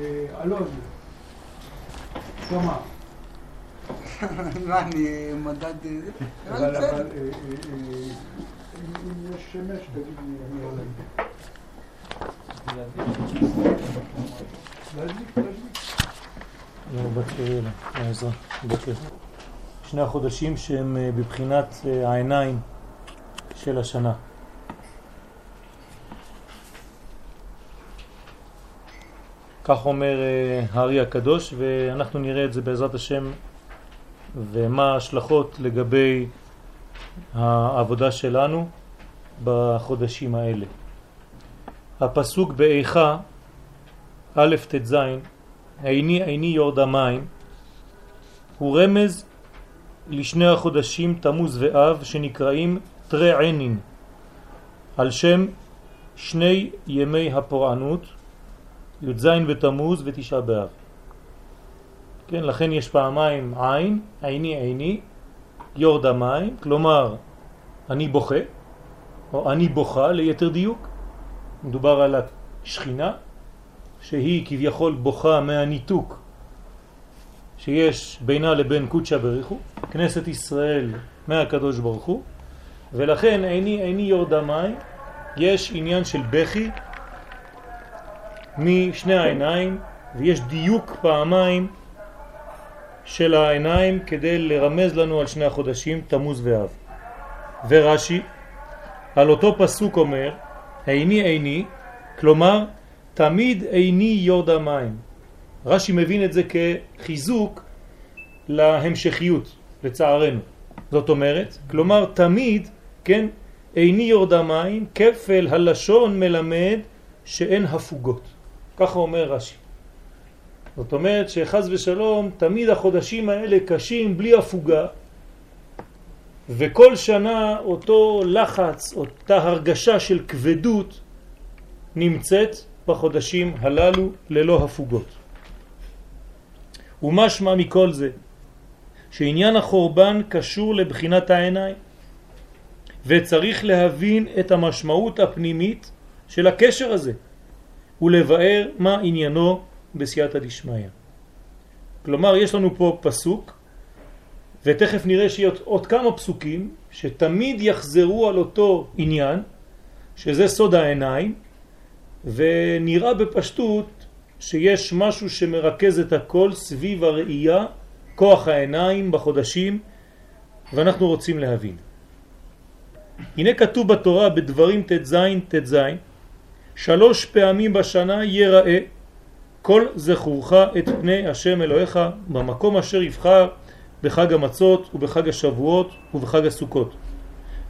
אה, אלון, שמע. מה, אני מדד... אבל, אבל, אה, אם יש שמש, תגיד לי, אני עולה. להדליק, להדליק. העזרה, בוקר. שני החודשים שהם אה, בבחינת אה, העיניים של השנה. כך אומר אה, הארי הקדוש, ואנחנו נראה את זה בעזרת השם, ומה ההשלכות לגבי העבודה שלנו בחודשים האלה. הפסוק באיכה, א' ט"ז, עיני עיני יורד המים, הוא רמז לשני החודשים תמוז ואב שנקראים תרי על שם שני ימי הפורענות, י"ז בתמוז ותשעה באב. כן, לכן יש פעמיים עין, עיני עיני, יורד המים, כלומר אני בוכה, או אני בוכה ליתר דיוק, מדובר על השכינה, שהיא כביכול בוכה מהניתוק שיש בינה לבין קודשא בריחו, כנסת ישראל מהקדוש ברוך הוא, ולכן עיני עיני יורד המים, יש עניין של בכי משני העיניים, ויש דיוק פעמיים של העיניים כדי לרמז לנו על שני החודשים, תמוז ואב. ורש"י על אותו פסוק אומר, עיני עיני, כלומר תמיד עיני יורד המים. רש"י מבין את זה כחיזוק להמשכיות, לצערנו. זאת אומרת, כלומר תמיד, כן, עיני יורד המים, כפל הלשון מלמד שאין הפוגות. ככה אומר רש"י. זאת אומרת שחז ושלום תמיד החודשים האלה קשים בלי הפוגה וכל שנה אותו לחץ, אותה הרגשה של כבדות נמצאת בחודשים הללו ללא הפוגות. ומשמע מכל זה שעניין החורבן קשור לבחינת העיניים וצריך להבין את המשמעות הפנימית של הקשר הזה ולבאר מה עניינו בסייעתא דשמיא. כלומר יש לנו פה פסוק ותכף נראה שיהיו עוד כמה פסוקים שתמיד יחזרו על אותו עניין שזה סוד העיניים ונראה בפשטות שיש משהו שמרכז את הכל סביב הראייה, כוח העיניים בחודשים, ואנחנו רוצים להבין. הנה כתוב בתורה בדברים ט"ז ט"ז שלוש פעמים בשנה יראה כל זכורך את פני השם אלוהיך במקום אשר יבחר בחג המצות ובחג השבועות ובחג הסוכות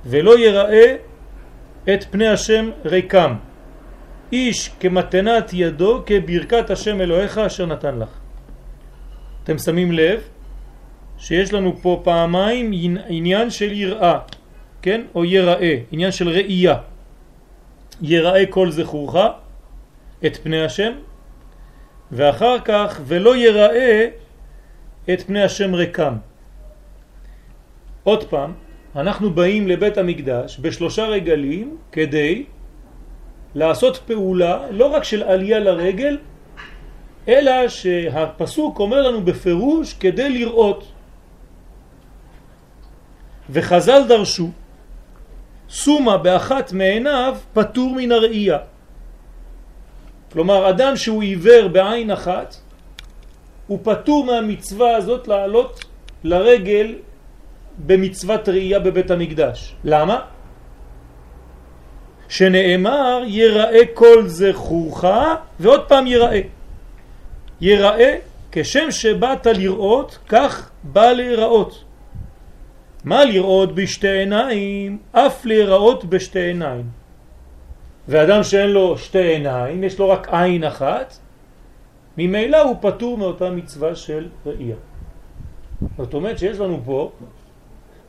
ולא יראה את פני השם ריקם איש כמתנת ידו כברכת השם אלוהיך אשר נתן לך. אתם שמים לב שיש לנו פה פעמיים עניין של יראה, כן? או יראה, עניין של ראייה. יראה כל זכורך את פני השם, ואחר כך ולא יראה את פני השם רקם. עוד פעם, אנחנו באים לבית המקדש בשלושה רגלים כדי לעשות פעולה לא רק של עלייה לרגל, אלא שהפסוק אומר לנו בפירוש כדי לראות. וחז"ל דרשו, סומה באחת מעיניו פטור מן הראייה. כלומר, אדם שהוא עיוור בעין אחת, הוא פטור מהמצווה הזאת לעלות לרגל במצוות ראייה בבית המקדש. למה? שנאמר יראה כל זכורך ועוד פעם יראה. יראה כשם שבאת לראות כך בא להיראות. מה לראות בשתי עיניים? אף להיראות בשתי עיניים. ואדם שאין לו שתי עיניים, יש לו רק עין אחת, ממילא הוא פטור מאותה מצווה של ראייה. זאת אומרת שיש לנו פה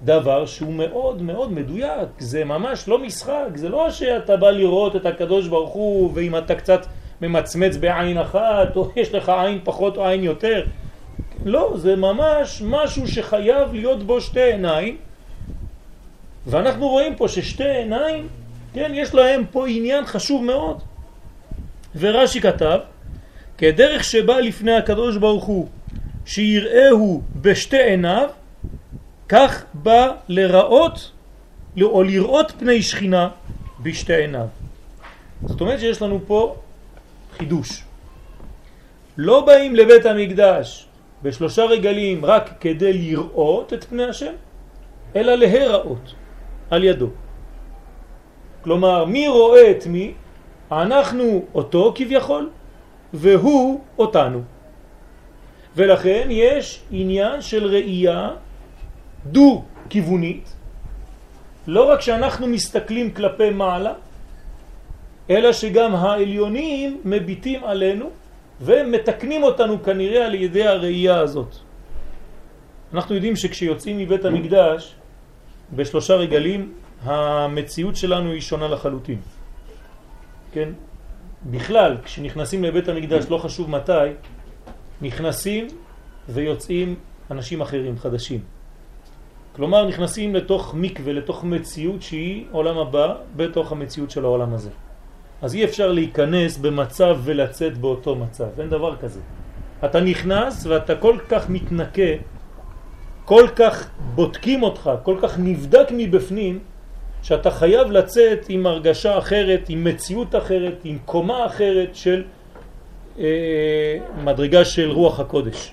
דבר שהוא מאוד מאוד מדויק, זה ממש לא משחק, זה לא שאתה בא לראות את הקדוש ברוך הוא ואם אתה קצת ממצמץ בעין אחת או יש לך עין פחות או עין יותר, לא, זה ממש משהו שחייב להיות בו שתי עיניים ואנחנו רואים פה ששתי עיניים, כן, יש להם פה עניין חשוב מאוד ורש"י כתב כדרך שבא לפני הקדוש ברוך הוא, שיראהו בשתי עיניו, כך בא לראות או לראות פני שכינה בשתי עיניו. זאת אומרת שיש לנו פה חידוש. לא באים לבית המקדש בשלושה רגלים רק כדי לראות את פני השם, אלא להיראות על ידו. כלומר, מי רואה את מי? אנחנו אותו כביכול, והוא אותנו. ולכן יש עניין של ראייה דו-כיוונית, לא רק שאנחנו מסתכלים כלפי מעלה, אלא שגם העליונים מביטים עלינו ומתקנים אותנו כנראה על ידי הראייה הזאת. אנחנו יודעים שכשיוצאים מבית המקדש בשלושה רגלים המציאות שלנו היא שונה לחלוטין. כן? בכלל, כשנכנסים לבית המקדש, לא חשוב מתי, נכנסים ויוצאים אנשים אחרים, חדשים. כלומר, נכנסים לתוך מקווה, לתוך מציאות שהיא עולם הבא, בתוך המציאות של העולם הזה. אז אי אפשר להיכנס במצב ולצאת באותו מצב, אין דבר כזה. אתה נכנס ואתה כל כך מתנקה, כל כך בודקים אותך, כל כך נבדק מבפנים, שאתה חייב לצאת עם הרגשה אחרת, עם מציאות אחרת, עם קומה אחרת של אה, מדרגה של רוח הקודש.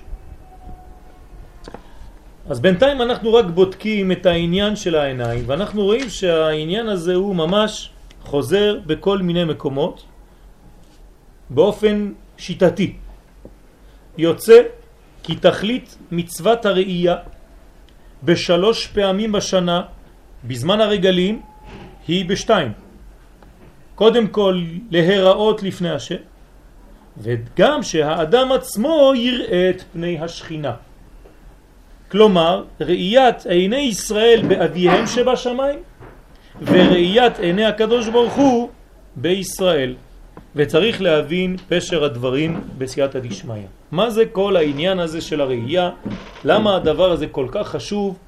אז בינתיים אנחנו רק בודקים את העניין של העיניים, ואנחנו רואים שהעניין הזה הוא ממש חוזר בכל מיני מקומות באופן שיטתי. יוצא כי תכלית מצוות הראייה בשלוש פעמים בשנה בזמן הרגלים היא בשתיים. קודם כל להיראות לפני השם, וגם שהאדם עצמו יראה את פני השכינה. כלומר, ראיית עיני ישראל באביהם שבשמיים, וראיית עיני הקדוש ברוך הוא בישראל. וצריך להבין פשר הדברים בסייעתא דשמיא. מה זה כל העניין הזה של הראייה? למה הדבר הזה כל כך חשוב?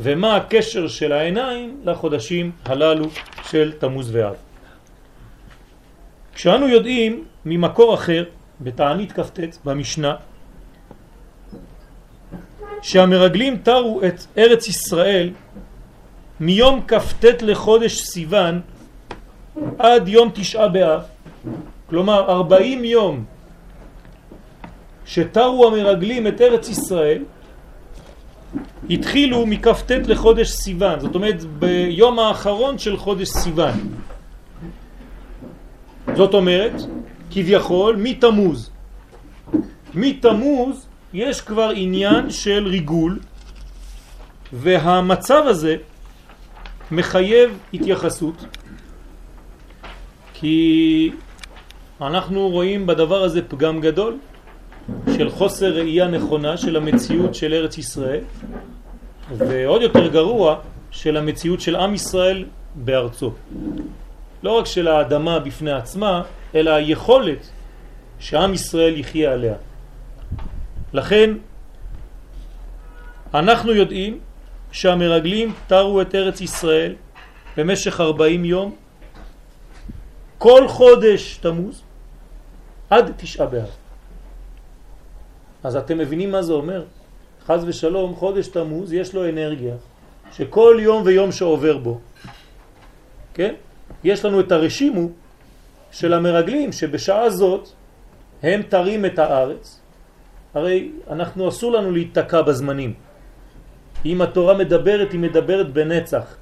ומה הקשר של העיניים לחודשים הללו של תמוז ואב. כשאנו יודעים ממקור אחר, בתענית כ"ט במשנה, שהמרגלים תרו את ארץ ישראל מיום כ"ט לחודש סיוון עד יום תשעה באב, כלומר ארבעים יום שתרו המרגלים את ארץ ישראל, התחילו מכ"ט לחודש סיוון, זאת אומרת ביום האחרון של חודש סיוון. זאת אומרת, כביכול, מתמוז. מתמוז יש כבר עניין של ריגול, והמצב הזה מחייב התייחסות, כי אנחנו רואים בדבר הזה פגם גדול של חוסר ראייה נכונה של המציאות של ארץ ישראל, ועוד יותר גרוע של המציאות של עם ישראל בארצו. לא רק של האדמה בפני עצמה, אלא היכולת שעם ישראל יחיה עליה. לכן אנחנו יודעים שהמרגלים תרו את ארץ ישראל במשך 40 יום, כל חודש תמוז, עד תשעה באב. אז אתם מבינים מה זה אומר? חז ושלום, חודש תמוז יש לו אנרגיה, שכל יום ויום שעובר בו, כן? יש לנו את הרשימו של המרגלים שבשעה זאת הם תרים את הארץ. הרי אנחנו אסור לנו להתקע בזמנים. אם התורה מדברת, היא מדברת בנצח.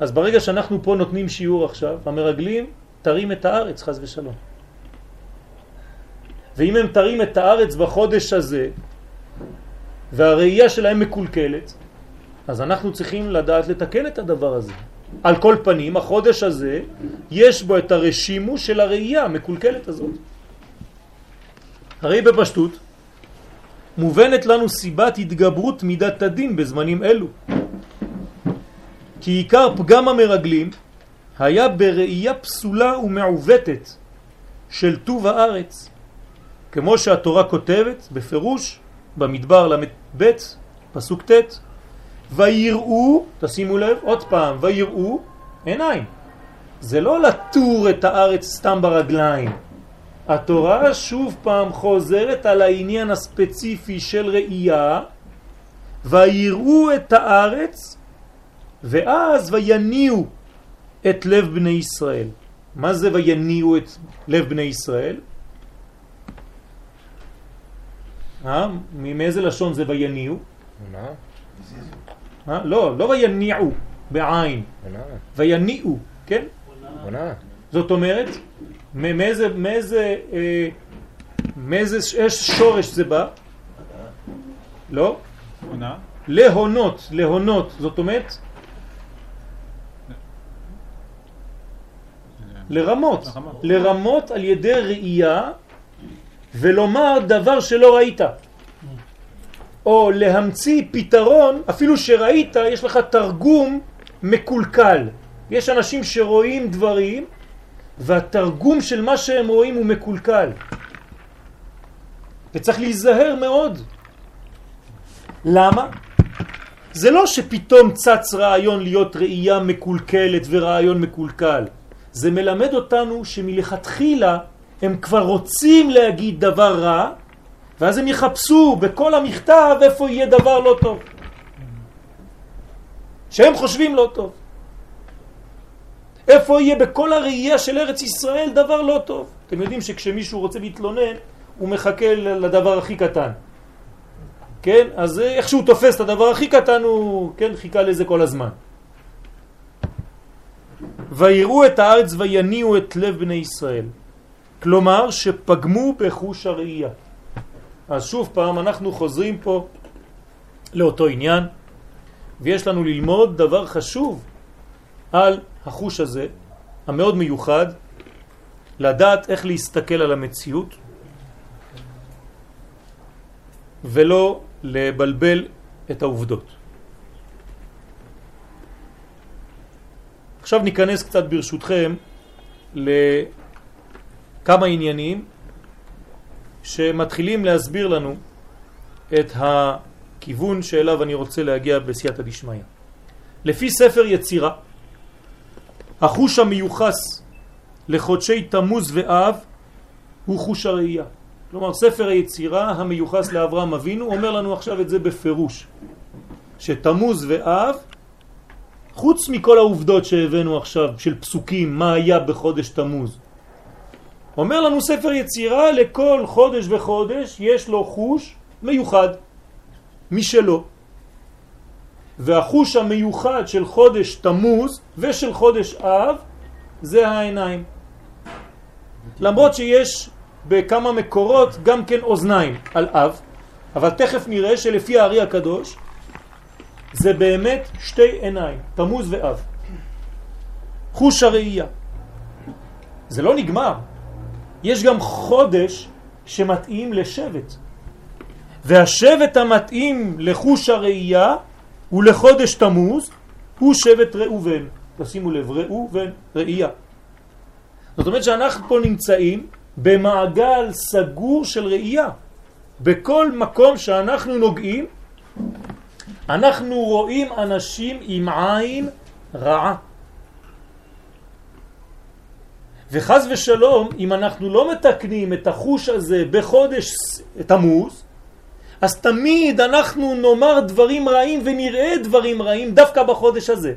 אז ברגע שאנחנו פה נותנים שיעור עכשיו, המרגלים תרים את הארץ, חז ושלום. ואם הם תרים את הארץ בחודש הזה, והראייה שלהם מקולקלת, אז אנחנו צריכים לדעת לתקן את הדבר הזה. על כל פנים, החודש הזה, יש בו את הרשימו של הראייה המקולקלת הזאת. הרי בפשטות, מובנת לנו סיבת התגברות מידת הדין בזמנים אלו. כי עיקר פגם המרגלים היה בראייה פסולה ומעוותת של טוב הארץ, כמו שהתורה כותבת בפירוש במדבר ל"ב, פסוק ט', ויראו, תשימו לב, עוד פעם, ויראו עיניים. זה לא לטור את הארץ סתם ברגליים, התורה שוב פעם חוזרת על העניין הספציפי של ראייה, ויראו את הארץ, ואז ויניעו את לב בני ישראל. מה זה ויניעו את לב בני ישראל? אה? מאיזה לשון זה ויניעו? הונאה. אה? לא, לא ויניעו בעין. ויניעו, כן? זאת אומרת, מאיזה, מאיזה, אה, מאיזה שורש זה בא? לא? עונה? להונות, להונות, זאת אומרת לרמות. לרמות על ידי ראייה ולומר דבר שלא ראית. או להמציא פתרון, אפילו שראית, יש לך תרגום מקולקל. יש אנשים שרואים דברים והתרגום של מה שהם רואים הוא מקולקל. וצריך להיזהר מאוד. למה? זה לא שפתאום צץ רעיון להיות ראייה מקולקלת ורעיון מקולקל. זה מלמד אותנו שמלכתחילה הם כבר רוצים להגיד דבר רע, ואז הם יחפשו בכל המכתב איפה יהיה דבר לא טוב. שהם חושבים לא טוב. איפה יהיה בכל הראייה של ארץ ישראל דבר לא טוב. אתם יודעים שכשמישהו רוצה להתלונן, הוא מחכה לדבר הכי קטן. כן? אז איך שהוא תופס את הדבר הכי קטן, הוא כן, חיכה לזה כל הזמן. ויראו את הארץ ויניעו את לב בני ישראל. כלומר שפגמו בחוש הראייה. אז שוב פעם אנחנו חוזרים פה לאותו עניין, ויש לנו ללמוד דבר חשוב על החוש הזה, המאוד מיוחד, לדעת איך להסתכל על המציאות, ולא לבלבל את העובדות. עכשיו ניכנס קצת ברשותכם לכמה עניינים שמתחילים להסביר לנו את הכיוון שאליו אני רוצה להגיע בסייעתא דשמיא. לפי ספר יצירה, החוש המיוחס לחודשי תמוז ואב הוא חוש הראייה. כלומר, ספר היצירה המיוחס לאברהם אבינו אומר לנו עכשיו את זה בפירוש, שתמוז ואב, חוץ מכל העובדות שהבאנו עכשיו של פסוקים, מה היה בחודש תמוז, אומר לנו ספר יצירה, לכל חודש וחודש יש לו חוש מיוחד משלו. והחוש המיוחד של חודש תמוז ושל חודש אב זה העיניים. למרות שיש בכמה מקורות גם כן אוזניים על אב, אבל תכף נראה שלפי הארי הקדוש זה באמת שתי עיניים, תמוז ואב. חוש הראייה. זה לא נגמר. יש גם חודש שמתאים לשבט. והשבט המתאים לחוש הראייה ולחודש תמוז הוא שבט ראובן. תשימו לב, ראובן, ראייה. זאת אומרת שאנחנו פה נמצאים במעגל סגור של ראייה. בכל מקום שאנחנו נוגעים, אנחנו רואים אנשים עם עין רעה. וחז ושלום, אם אנחנו לא מתקנים את החוש הזה בחודש תמוז, אז תמיד אנחנו נאמר דברים רעים ונראה דברים רעים דווקא בחודש הזה.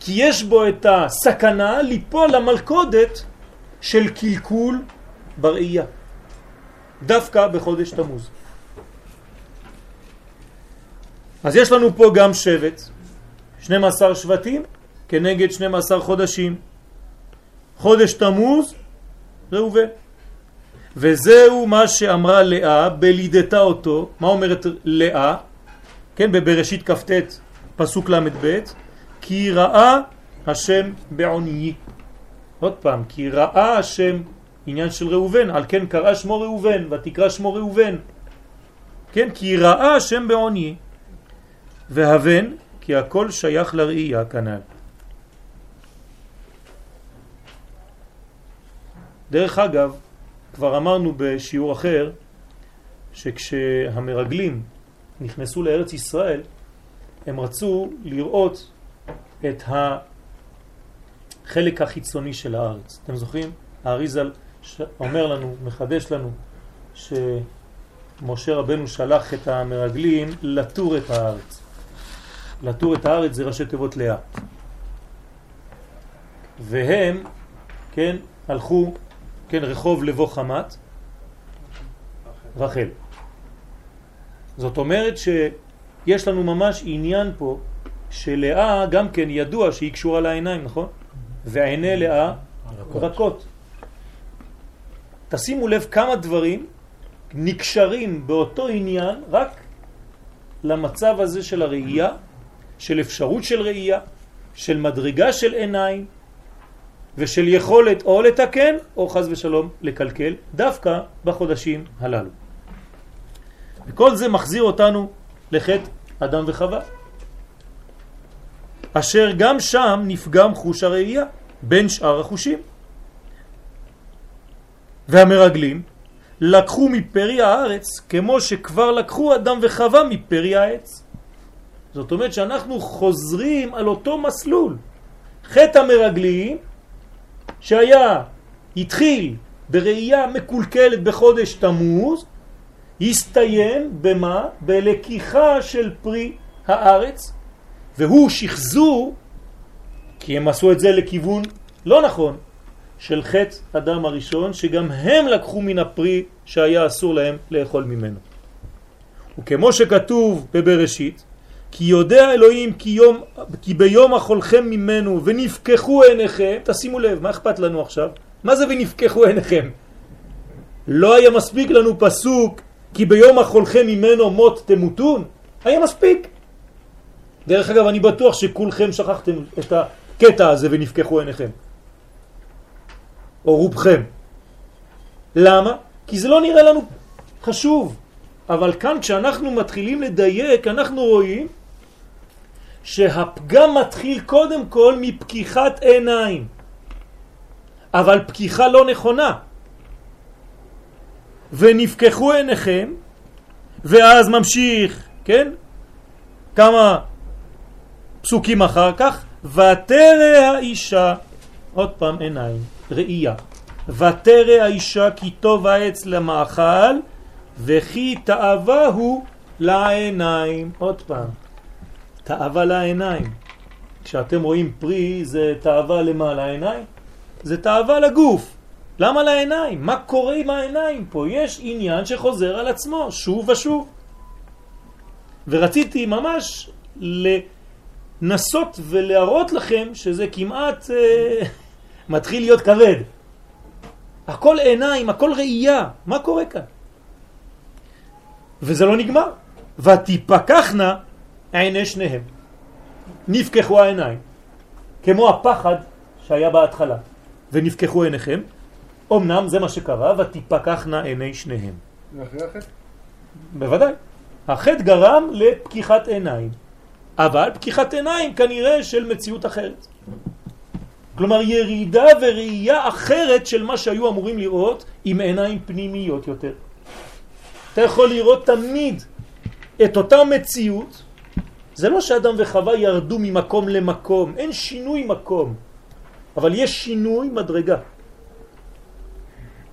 כי יש בו את הסכנה ליפול למלכודת של קלקול בראייה, דווקא בחודש תמוז. אז יש לנו פה גם שבט, 12 שבטים כנגד 12 חודשים. חודש תמוז, ראובן. וזהו מה שאמרה לאה בלידתה אותו. מה אומרת לאה? כן, בבראשית כ"ט, פסוק ל"ב, כי ראה השם בעוניי. עוד פעם, כי ראה השם, עניין של ראובן, על כן קרא שמו ראובן, ותקרא שמו ראובן. כן, כי ראה השם בעוניי. והבן, כי הכל שייך לראייה כנ"ל. דרך אגב, כבר אמרנו בשיעור אחר, שכשהמרגלים נכנסו לארץ ישראל, הם רצו לראות את החלק החיצוני של הארץ. אתם זוכרים? האריזל אומר לנו, מחדש לנו, שמשה רבנו שלח את המרגלים לטור את הארץ. לטור את הארץ זה ראשי תיבות לאה. והם, כן, הלכו, כן, רחוב לבוא חמת, רחל. זאת אומרת שיש לנו ממש עניין פה שלאה גם כן ידוע שהיא קשורה לעיניים, נכון? ועיני לאה רכות. רכות. תשימו לב כמה דברים נקשרים באותו עניין רק למצב הזה של הראייה, של אפשרות של ראייה, של מדרגה של עיניים ושל יכולת או לתקן או חז ושלום לקלקל דווקא בחודשים הללו. וכל זה מחזיר אותנו לחטא אדם וחווה. אשר גם שם נפגם חוש הראייה בין שאר החושים. והמרגלים לקחו מפרי הארץ כמו שכבר לקחו אדם וחווה מפרי העץ. זאת אומרת שאנחנו חוזרים על אותו מסלול. חטא המרגלים שהיה, התחיל בראייה מקולקלת בחודש תמוז, הסתיים במה? בלקיחה של פרי הארץ, והוא שחזור, כי הם עשו את זה לכיוון לא נכון, של חטא אדם הראשון, שגם הם לקחו מן הפרי שהיה אסור להם לאכול ממנו. וכמו שכתוב בבראשית, כי יודע אלוהים כי, יום, כי ביום אכולכם ממנו ונפקחו עיניכם, תשימו לב, מה אכפת לנו עכשיו? מה זה ונפקחו עיניכם? לא היה מספיק לנו פסוק כי ביום אכולכם ממנו מות תמותון? היה מספיק. דרך אגב, אני בטוח שכולכם שכחתם את הקטע הזה ונפקחו עיניכם. או רובכם. למה? כי זה לא נראה לנו חשוב. אבל כאן כשאנחנו מתחילים לדייק, אנחנו רואים שהפגם מתחיל קודם כל מפקיחת עיניים. אבל פקיחה לא נכונה. ונפקחו עיניכם, ואז ממשיך, כן? כמה פסוקים אחר כך, ותרא האישה, עוד פעם עיניים, ראייה, ותרא האישה כי טוב העץ למאכל, וכי תאווה הוא לעיניים, עוד פעם, תאווה לעיניים. כשאתם רואים פרי זה תאווה למה? לעיניים? זה תאווה לגוף. למה לעיניים? מה קורה עם העיניים פה? יש עניין שחוזר על עצמו שוב ושוב. ורציתי ממש לנסות ולהראות לכם שזה כמעט אה, מתחיל להיות כבד. הכל עיניים, הכל ראייה. מה קורה כאן? וזה לא נגמר. ותיפקחנה עיני שניהם. נפקחו העיניים. כמו הפחד שהיה בהתחלה. ונפקחו עיניכם. אמנם זה מה שקרה, ותיפקחנה עיני שניהם. ואחרי החטא? בוודאי. החטא גרם לפקיחת עיניים. אבל פקיחת עיניים כנראה של מציאות אחרת. כלומר ירידה וראייה אחרת של מה שהיו אמורים לראות עם עיניים פנימיות יותר. אתה יכול לראות תמיד את אותה מציאות, זה לא שאדם וחווה ירדו ממקום למקום, אין שינוי מקום, אבל יש שינוי מדרגה.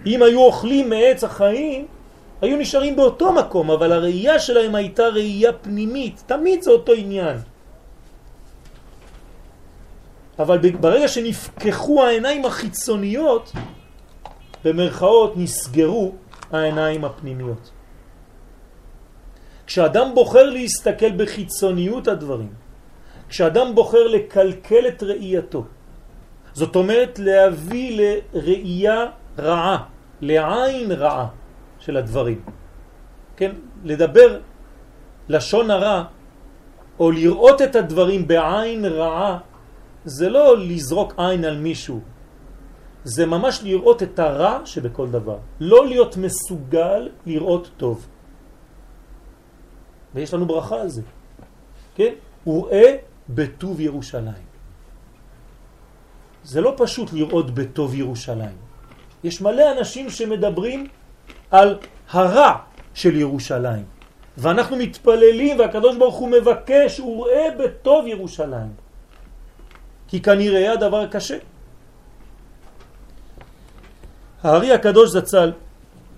אם היו אוכלים מעץ החיים, היו נשארים באותו מקום, אבל הראייה שלהם הייתה ראייה פנימית, תמיד זה אותו עניין. אבל ברגע שנפקחו העיניים החיצוניות, במרכאות נסגרו העיניים הפנימיות. כשאדם בוחר להסתכל בחיצוניות הדברים, כשאדם בוחר לקלקל את ראייתו, זאת אומרת להביא לראייה רעה, לעין רעה של הדברים. כן, לדבר לשון הרע או לראות את הדברים בעין רעה זה לא לזרוק עין על מישהו, זה ממש לראות את הרע שבכל דבר, לא להיות מסוגל לראות טוב. ויש לנו ברכה על זה, כן? וראה בטוב ירושלים. זה לא פשוט לראות בטוב ירושלים. יש מלא אנשים שמדברים על הרע של ירושלים. ואנחנו מתפללים והקדוש ברוך הוא מבקש וראה בטוב ירושלים. כי כנראה הדבר קשה. הארי הקדוש זצ"ל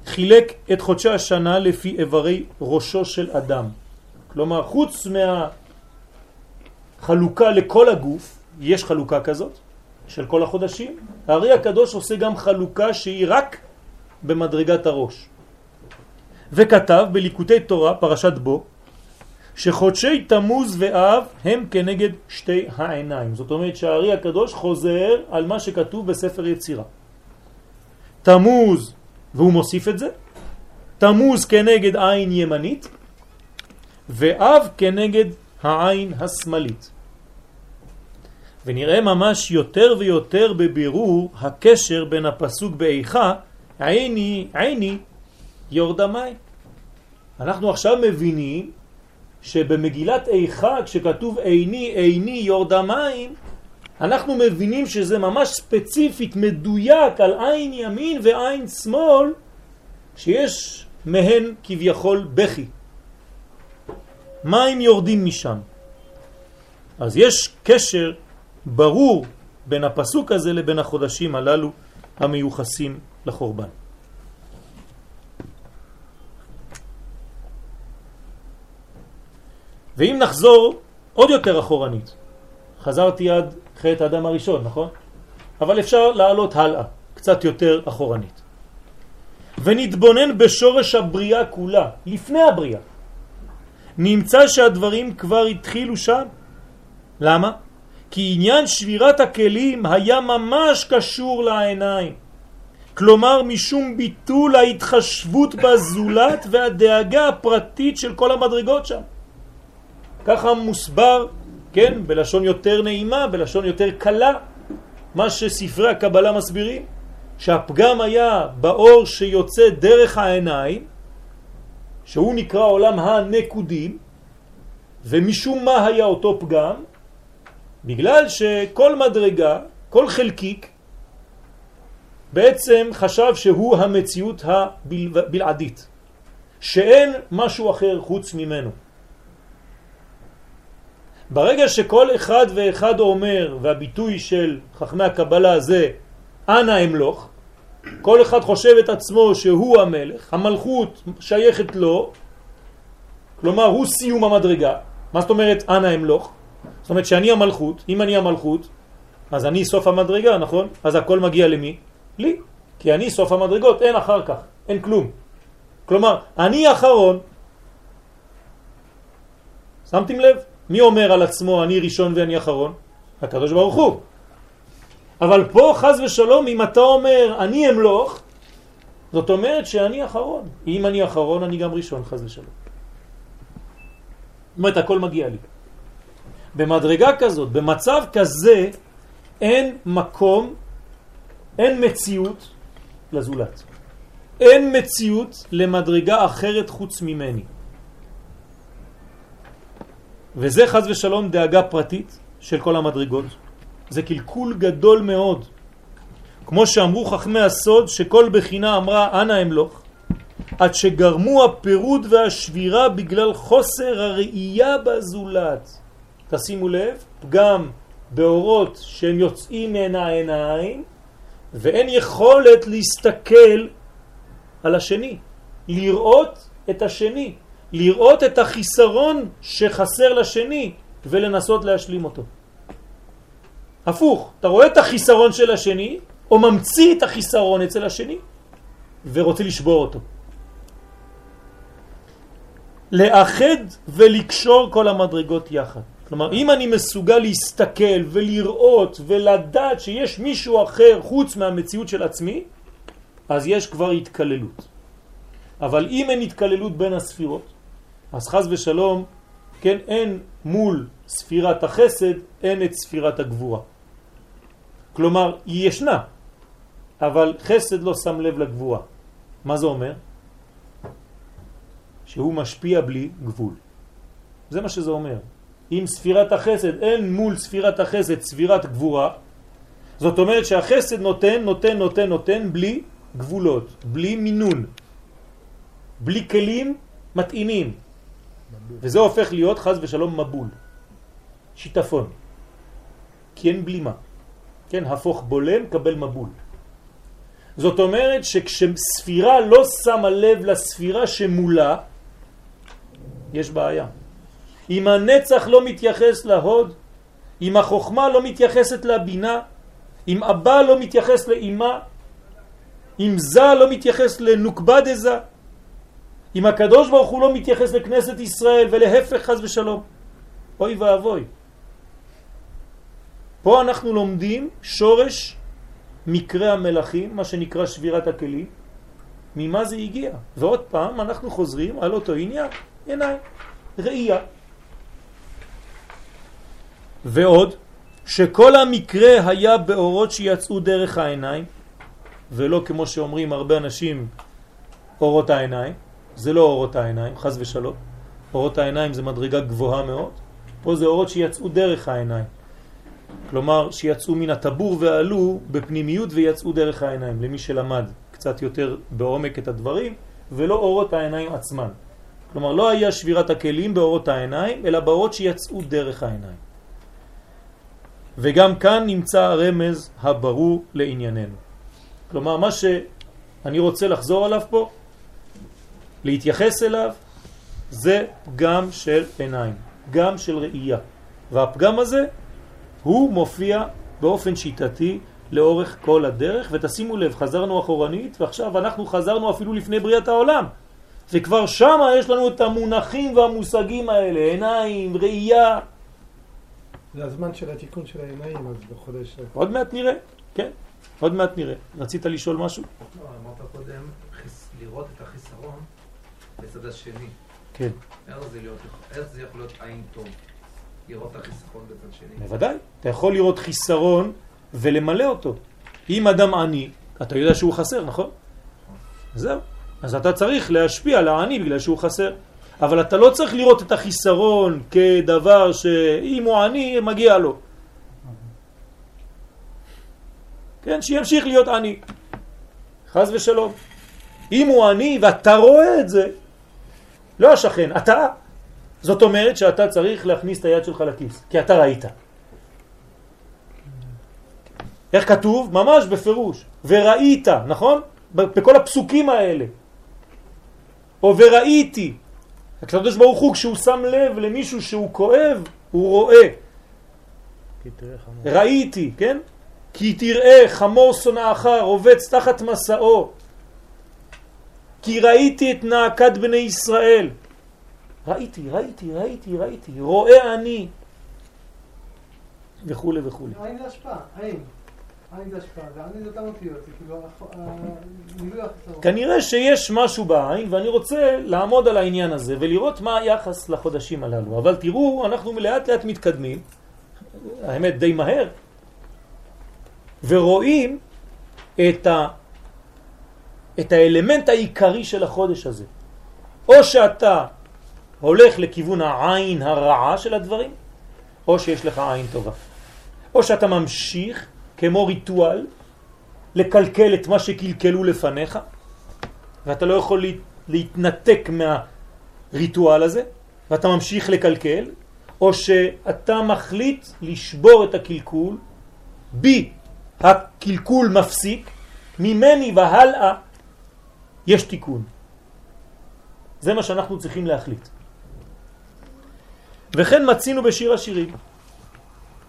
חילק את חודשי השנה לפי איברי ראשו של אדם. כלומר, חוץ מהחלוקה לכל הגוף, יש חלוקה כזאת של כל החודשים, הארי הקדוש עושה גם חלוקה שהיא רק במדרגת הראש. וכתב בליקוטי תורה, פרשת בו, שחודשי תמוז ואב הם כנגד שתי העיניים. זאת אומרת שהארי הקדוש חוזר על מה שכתוב בספר יצירה. תמוז, והוא מוסיף את זה, תמוז כנגד עין ימנית, ואב כנגד העין השמאלית. ונראה ממש יותר ויותר בבירור הקשר בין הפסוק באיכה, עיני, עיני, יורד המים. אנחנו עכשיו מבינים שבמגילת איכה, כשכתוב עיני, עיני, יורד המים, אנחנו מבינים שזה ממש ספציפית, מדויק על עין ימין ועין שמאל, שיש מהן כביכול בכי. מים יורדים משם. אז יש קשר ברור בין הפסוק הזה לבין החודשים הללו המיוחסים לחורבן. ואם נחזור עוד יותר אחורנית, חזרתי עד חטא האדם הראשון, נכון? אבל אפשר לעלות הלאה, קצת יותר אחורנית. ונתבונן בשורש הבריאה כולה, לפני הבריאה. נמצא שהדברים כבר התחילו שם. למה? כי עניין שבירת הכלים היה ממש קשור לעיניים. כלומר משום ביטול ההתחשבות בזולת והדאגה הפרטית של כל המדרגות שם. ככה מוסבר, כן, בלשון יותר נעימה, בלשון יותר קלה, מה שספרי הקבלה מסבירים, שהפגם היה באור שיוצא דרך העיניים, שהוא נקרא עולם הנקודים, ומשום מה היה אותו פגם? בגלל שכל מדרגה, כל חלקיק, בעצם חשב שהוא המציאות הבלעדית, שאין משהו אחר חוץ ממנו. ברגע שכל אחד ואחד אומר, והביטוי של חכמי הקבלה זה אנא אמלוך, כל אחד חושב את עצמו שהוא המלך, המלכות שייכת לו, כלומר הוא סיום המדרגה. מה זאת אומרת אנא אמלוך? זאת אומרת שאני המלכות, אם אני המלכות, אז אני סוף המדרגה, נכון? אז הכל מגיע למי? לי. כי אני סוף המדרגות, אין אחר כך, אין כלום. כלומר, אני אחרון. שמתם לב? מי אומר על עצמו אני ראשון ואני אחרון? הקדוש ברוך הוא. אבל פה חז ושלום אם אתה אומר אני אמלוך, זאת אומרת שאני אחרון. אם אני אחרון אני גם ראשון חז ושלום. זאת אומרת הכל מגיע לי. במדרגה כזאת, במצב כזה, אין מקום, אין מציאות לזולת. אין מציאות למדרגה אחרת חוץ ממני. וזה חז ושלום דאגה פרטית של כל המדרגות. זה קלקול גדול מאוד. כמו שאמרו חכמי הסוד שכל בחינה אמרה אנא אמלוך, עד שגרמו הפירוד והשבירה בגלל חוסר הראייה בזולת. תשימו לב, פגם באורות שהם יוצאים מן העיניים ואין יכולת להסתכל על השני, לראות את השני. לראות את החיסרון שחסר לשני ולנסות להשלים אותו. הפוך, אתה רואה את החיסרון של השני או ממציא את החיסרון אצל השני ורוצה לשבור אותו. לאחד ולקשור כל המדרגות יחד. כלומר, אם אני מסוגל להסתכל ולראות ולדעת שיש מישהו אחר חוץ מהמציאות של עצמי, אז יש כבר התקללות. אבל אם אין התקללות בין הספירות, אז חז ושלום, כן, אין מול ספירת החסד, אין את ספירת הגבורה. כלומר, היא ישנה, אבל חסד לא שם לב לגבורה. מה זה אומר? שהוא משפיע בלי גבול. זה מה שזה אומר. אם ספירת החסד, אין מול ספירת החסד ספירת גבורה, זאת אומרת שהחסד נותן, נותן, נותן, נותן בלי גבולות, בלי מינון, בלי כלים מתאימים. וזה הופך להיות חז ושלום מבול, שיטפון, כי אין בלימה. כן, הפוך בולם, קבל מבול. זאת אומרת שכשספירה לא שמה לב לספירה שמולה, יש בעיה. אם הנצח לא מתייחס להוד, אם החוכמה לא מתייחסת לבינה, אם אבא לא מתייחס לאימה, אם זה לא מתייחס לנוקבה דזה, אם הקדוש ברוך הוא לא מתייחס לכנסת ישראל ולהפך חז ושלום. אוי ואבוי. פה אנחנו לומדים שורש מקרה המלאכים, מה שנקרא שבירת הכלים, ממה זה הגיע. ועוד פעם אנחנו חוזרים על אותו עניין, עיניים, ראייה. ועוד, שכל המקרה היה באורות שיצאו דרך העיניים, ולא כמו שאומרים הרבה אנשים אורות העיניים, זה לא אורות העיניים, חז ושלום. אורות העיניים זה מדרגה גבוהה מאוד, פה זה אורות שיצאו דרך העיניים. כלומר שיצאו מן הטבור ועלו בפנימיות ויצאו דרך העיניים, למי שלמד קצת יותר בעומק את הדברים, ולא אורות העיניים עצמן. כלומר לא היה שבירת הכלים באורות העיניים, אלא באורות שיצאו דרך העיניים. וגם כאן נמצא הרמז הברור לענייננו. כלומר מה שאני רוצה לחזור עליו פה, להתייחס אליו, זה פגם של עיניים, פגם של ראייה. והפגם הזה הוא מופיע באופן שיטתי לאורך כל הדרך, ותשימו לב, חזרנו אחורנית, ועכשיו אנחנו חזרנו אפילו לפני בריאת העולם. וכבר שם יש לנו את המונחים והמושגים האלה, עיניים, ראייה. זה הזמן של התיקון של העיניים, אז בחודש... עוד מעט נראה, כן, עוד מעט נראה. רצית לשאול משהו? לא, אמרת קודם, לראות את החיסרון בצד השני. כן. איך זה להיות- איך זה יכול להיות עין טוב? לראות את החיסרון בצד שני. בוודאי. אתה יכול לראות חיסרון ולמלא אותו. אם אדם עני, אתה יודע שהוא חסר, נכון? זהו. אז אתה צריך להשפיע על העני בגלל שהוא חסר. אבל אתה לא צריך לראות את החיסרון כדבר שאם הוא עני, מגיע לו. כן, שימשיך להיות עני. חז ושלום. אם הוא עני ואתה רואה את זה, לא השכן, אתה. זאת אומרת שאתה צריך להכניס את היד שלך לכיס, כי אתה ראית. איך כתוב? ממש בפירוש. וראית, נכון? בכל הפסוקים האלה. או וראיתי. הקדוש ברוך הוא כשהוא שם לב למישהו שהוא כואב, הוא רואה. ראיתי, כן? כי תראה חמור שונאך רובץ תחת מסעו. כי ראיתי את נעקת בני ישראל. ראיתי, ראיתי, ראיתי, ראיתי, רואה אני, וכו' וכו'. עין זה השפעה, עין. עין זה השפעה, ועין זה אותם אותיות, זה כאילו החיסרון. כנראה שיש משהו בעין ואני רוצה לעמוד על העניין הזה ולראות מה היחס לחודשים הללו. אבל תראו, אנחנו לאט לאט מתקדמים, האמת די מהר, ורואים את, ה, את האלמנט העיקרי של החודש הזה. או שאתה הולך לכיוון העין הרעה של הדברים, או שיש לך עין טובה. או שאתה ממשיך כמו ריטואל לקלקל את מה שקלקלו לפניך, ואתה לא יכול להתנתק מהריטואל הזה, ואתה ממשיך לקלקל, או שאתה מחליט לשבור את הקלקול, בי הקלקול מפסיק, ממני והלאה יש תיקון. זה מה שאנחנו צריכים להחליט. וכן מצינו בשיר השירים.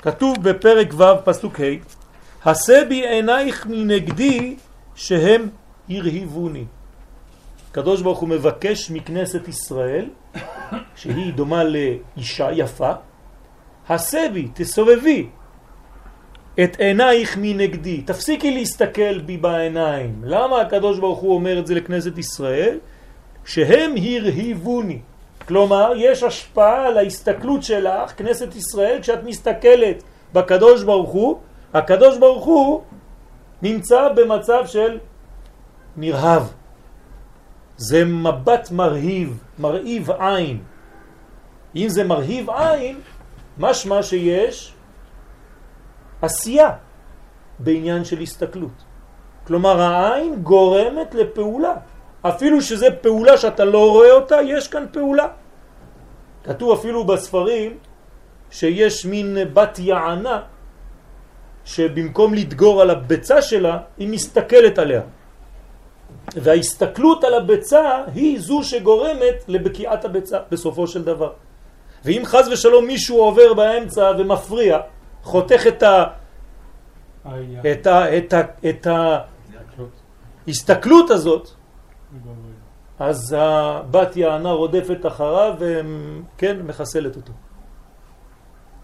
כתוב בפרק ו' פסוק ה' עשה בי עינייך מנגדי שהם הרהיבוני. הקדוש ברוך הוא מבקש מכנסת ישראל, שהיא דומה לאישה יפה, עשה בי, תסובבי את עינייך מנגדי, תפסיקי להסתכל בי בעיניים. למה הקדוש ברוך הוא אומר את זה לכנסת ישראל? שהם הרהיבוני. כלומר, יש השפעה על ההסתכלות שלך, כנסת ישראל, כשאת מסתכלת בקדוש ברוך הוא, הקדוש ברוך הוא נמצא במצב של נרהב. זה מבט מרהיב, מרהיב עין. אם זה מרהיב עין, משמע שיש עשייה בעניין של הסתכלות. כלומר, העין גורמת לפעולה. אפילו שזה פעולה שאתה לא רואה אותה, יש כאן פעולה. כתוב אפילו בספרים שיש מין בת יענה שבמקום לדגור על הביצה שלה, היא מסתכלת עליה. וההסתכלות על הביצה היא זו שגורמת לבקיעת הביצה בסופו של דבר. ואם חז ושלום מישהו עובר באמצע ומפריע, חותך את ה... את ה... את ה... את ההסתכלות הזאת, אז הבת יענה רודפת אחריו וכן, מחסלת אותו.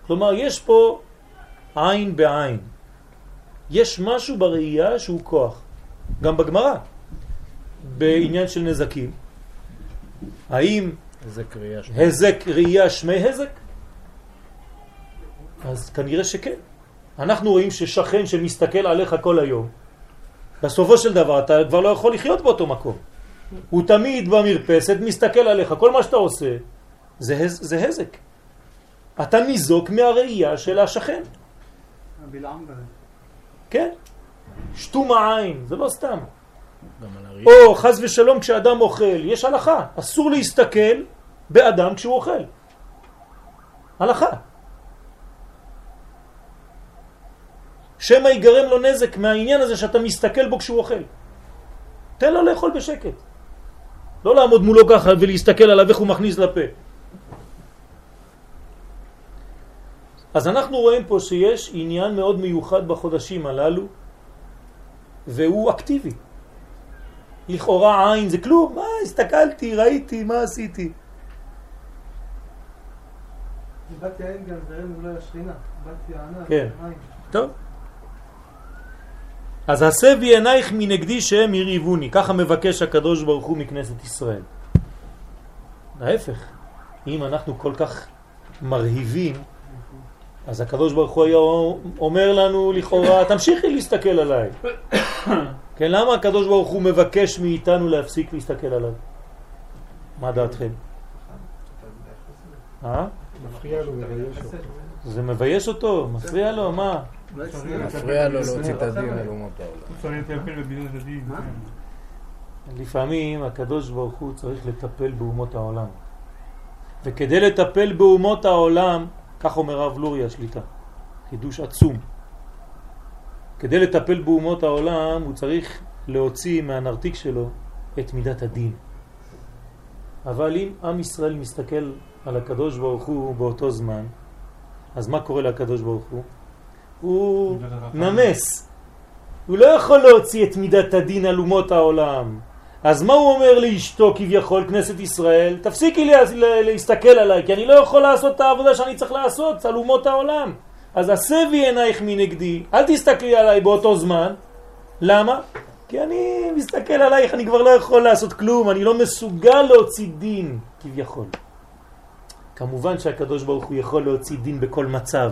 כלומר, יש פה עין בעין. יש משהו בראייה שהוא כוח. גם בגמרא, בעניין של נזקים. האם הזק ראייה שמי. הזק ראייה שמי הזק? אז כנראה שכן. אנחנו רואים ששכן שמסתכל עליך כל היום, בסופו של דבר אתה כבר לא יכול לחיות באותו מקום. הוא תמיד במרפסת, מסתכל עליך, כל מה שאתה עושה זה, זה הזק. אתה ניזוק מהראייה של השכן. כן? שתום העין, זה לא סתם. או חז ושלום כשאדם אוכל, יש הלכה, אסור להסתכל באדם כשהוא אוכל. הלכה. שמא ייגרם לו נזק מהעניין הזה שאתה מסתכל בו כשהוא אוכל. תן לו לאכול בשקט. לא לעמוד מולו ככה ולהסתכל עליו איך הוא מכניס לפה. אז אנחנו רואים פה שיש עניין מאוד מיוחד בחודשים הללו, והוא אקטיבי. לכאורה עין זה כלום, מה, הסתכלתי, ראיתי, מה עשיתי? בת יעין גם זה אולי השכינה. בת יענה. כן. עין. טוב. אז הסבי עינייך מנגדי שהם יריבוני, ככה מבקש הקדוש ברוך הוא מכנסת ישראל. ההפך, אם אנחנו כל כך מרהיבים, אז הקדוש ברוך הוא היה אומר לנו לכאורה, תמשיכי להסתכל עליי. כן, למה הקדוש ברוך הוא מבקש מאיתנו להפסיק להסתכל עליו? מה דעתכם? אה? זה מבייש אותו? מפריע לו? מה? מפריע לו להוציא את הדין על אומות העולם. לפעמים הקדוש ברוך הוא צריך לטפל באומות העולם. וכדי לטפל באומות העולם, כך אומר הרב לוריה שליטה, חידוש עצום. כדי לטפל באומות העולם הוא צריך להוציא מהנרתיק שלו את מידת הדין. אבל אם עם ישראל מסתכל על הקדוש ברוך הוא באותו זמן, אז מה קורה לקדוש ברוך הוא? הוא נמס. הוא לא יכול להוציא את מידת הדין על אומות העולם. אז מה הוא אומר לאשתו כביכול, כנסת ישראל? תפסיקי לה, לה, להסתכל עליי, כי אני לא יכול לעשות את העבודה שאני צריך לעשות על אומות העולם. אז הסבי עינייך מנגדי, אל תסתכלי עליי באותו זמן. למה? כי אני מסתכל עלייך, אני כבר לא יכול לעשות כלום, אני לא מסוגל להוציא דין, כביכול. כמובן שהקדוש ברוך הוא יכול להוציא דין בכל מצב,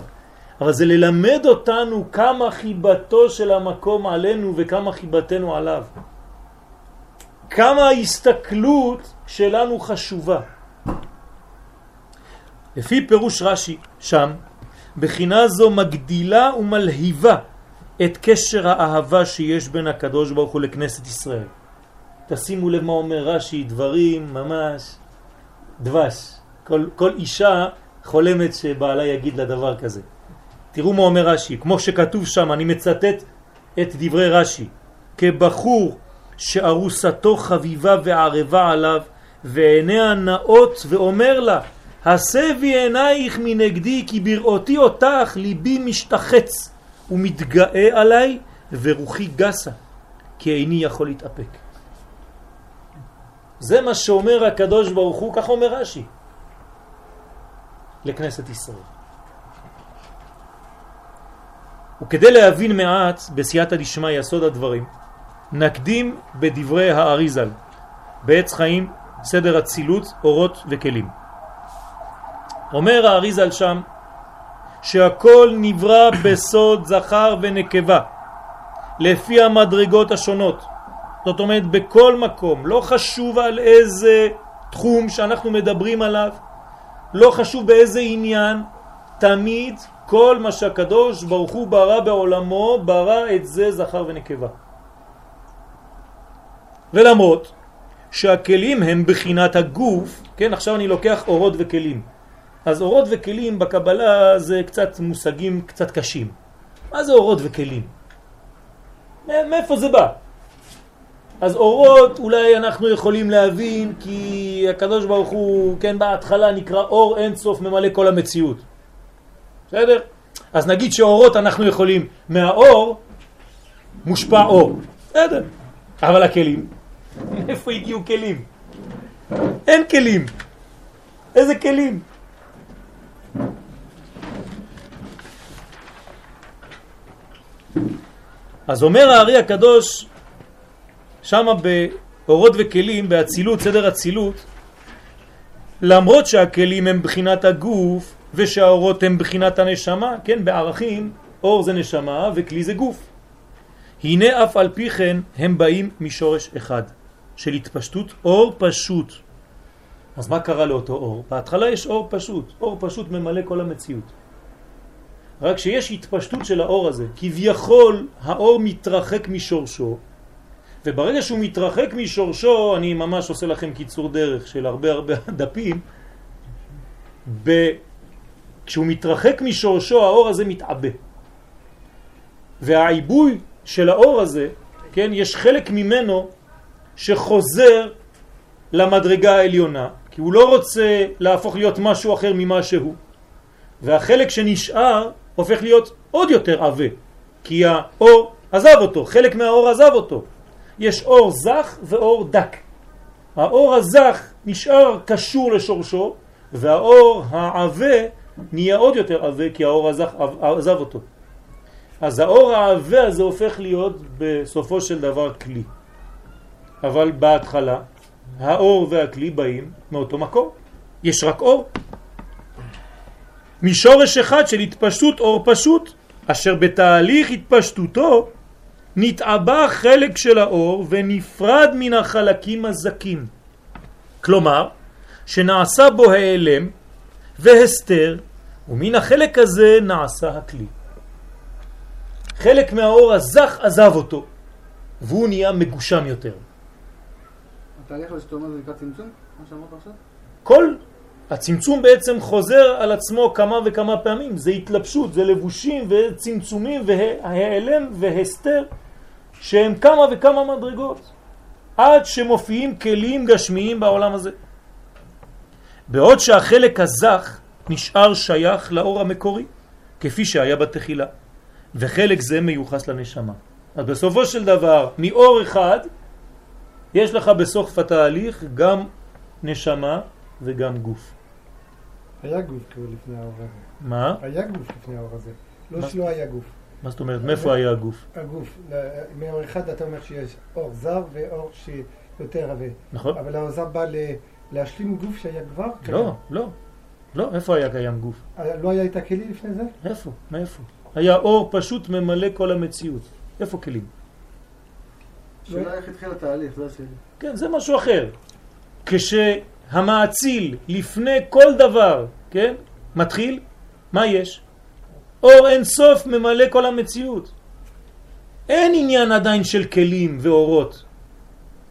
אבל זה ללמד אותנו כמה חיבתו של המקום עלינו וכמה חיבתנו עליו. כמה ההסתכלות שלנו חשובה. לפי פירוש רש"י שם, בחינה זו מגדילה ומלהיבה את קשר האהבה שיש בין הקדוש ברוך הוא לכנסת ישראל. תשימו לב מה אומר רש"י, דברים ממש דבש. כל, כל אישה חולמת שבעלה יגיד לה דבר כזה. תראו מה אומר רש"י, כמו שכתוב שם, אני מצטט את דברי רש"י, כבחור שארוסתו חביבה וערבה עליו, ועיניה נאות ואומר לה, הסבי עינייך מנגדי כי בראותי אותך ליבי משתחץ ומתגאה עליי ורוחי גסה כי איני יכול להתאפק. זה מה שאומר הקדוש ברוך הוא, כך אומר רש"י לכנסת ישראל. וכדי להבין מעט בסייעתא דשמיא יסוד הדברים, נקדים בדברי האריזל, בעץ חיים, סדר הצילות, אורות וכלים. אומר האריזל שם שהכל נברא בסוד זכר ונקבה, לפי המדרגות השונות. זאת אומרת, בכל מקום, לא חשוב על איזה תחום שאנחנו מדברים עליו, לא חשוב באיזה עניין, תמיד כל מה שהקדוש ברוך הוא ברא בעולמו, ברא את זה זכר ונקבה. ולמרות שהכלים הם בחינת הגוף, כן, עכשיו אני לוקח אורות וכלים. אז אורות וכלים בקבלה זה קצת מושגים קצת קשים. מה זה אורות וכלים? מאיפה זה בא? אז אורות אולי אנחנו יכולים להבין כי הקדוש ברוך הוא, כן, בהתחלה נקרא אור אין סוף ממלא כל המציאות. בסדר? אז נגיד שאורות אנחנו יכולים, מהאור מושפע אור. בסדר. אבל הכלים, איפה הגיעו כלים? אין כלים. איזה כלים? אז אומר הארי הקדוש, שמה באורות וכלים, באצילות, סדר אצילות, למרות שהכלים הם בחינת הגוף ושהאורות הם בחינת הנשמה, כן, בערכים, אור זה נשמה וכלי זה גוף. הנה אף על פי כן הם באים משורש אחד, של התפשטות אור פשוט. אז מה קרה לאותו אור? בהתחלה יש אור פשוט, אור פשוט ממלא כל המציאות. רק שיש התפשטות של האור הזה, כביכול האור מתרחק משורשו, וברגע שהוא מתרחק משורשו, אני ממש עושה לכם קיצור דרך של הרבה הרבה דפים, ב... כשהוא מתרחק משורשו האור הזה מתעבה. והעיבוי של האור הזה, כן, יש חלק ממנו שחוזר למדרגה העליונה, כי הוא לא רוצה להפוך להיות משהו אחר ממה שהוא. והחלק שנשאר הופך להיות עוד יותר עבה, כי האור עזב אותו, חלק מהאור עזב אותו. יש אור זך ואור דק. האור הזך נשאר קשור לשורשו, והאור העבה נהיה עוד יותר עבה כי האור הזך עזב אותו. אז האור העבה הזה הופך להיות בסופו של דבר כלי. אבל בהתחלה האור והכלי באים מאותו מקור. יש רק אור. משורש אחד של התפשטות אור פשוט, אשר בתהליך התפשטותו נתעבה חלק של האור ונפרד מן החלקים הזקים. כלומר, שנעשה בו העלם והסתר, ומן החלק הזה נעשה הכלי. חלק מהאור הזך עזב אותו, והוא נהיה מגושם יותר. התהליך הזה שאתה אומר זה נקרא צמצום? מה שאמרת עכשיו? כל הצמצום בעצם חוזר על עצמו כמה וכמה פעמים, זה התלבשות, זה לבושים וצמצומים והעלם והסתר שהם כמה וכמה מדרגות עד שמופיעים כלים גשמיים בעולם הזה. בעוד שהחלק הזך נשאר שייך לאור המקורי, כפי שהיה בתחילה, וחלק זה מיוחס לנשמה. אז בסופו של דבר, מאור אחד, יש לך בסוף התהליך גם נשמה וגם גוף. היה גוף כאילו לפני האור הזה. מה? היה גוף לפני האור הזה. לא מה? שלא היה גוף. מה זאת אומרת? מאיפה היה הגוף? הגוף, מאור אחד אתה אומר שיש אור זר ואור שיותר עבה. נכון? אבל האור זר בא להשלים גוף שהיה כבר. לא, לא. לא, איפה היה קיים גוף? אה, לא היה את הכלי לפני זה? איפה? מאיפה? היה אור פשוט ממלא כל המציאות. איפה כלים? שאלה איך התחיל התהליך, זה השאלה. כן, זה משהו אחר. כשהמעציל לפני כל דבר, כן, מתחיל, מה יש? אור אין סוף ממלא כל המציאות. אין עניין עדיין של כלים ואורות.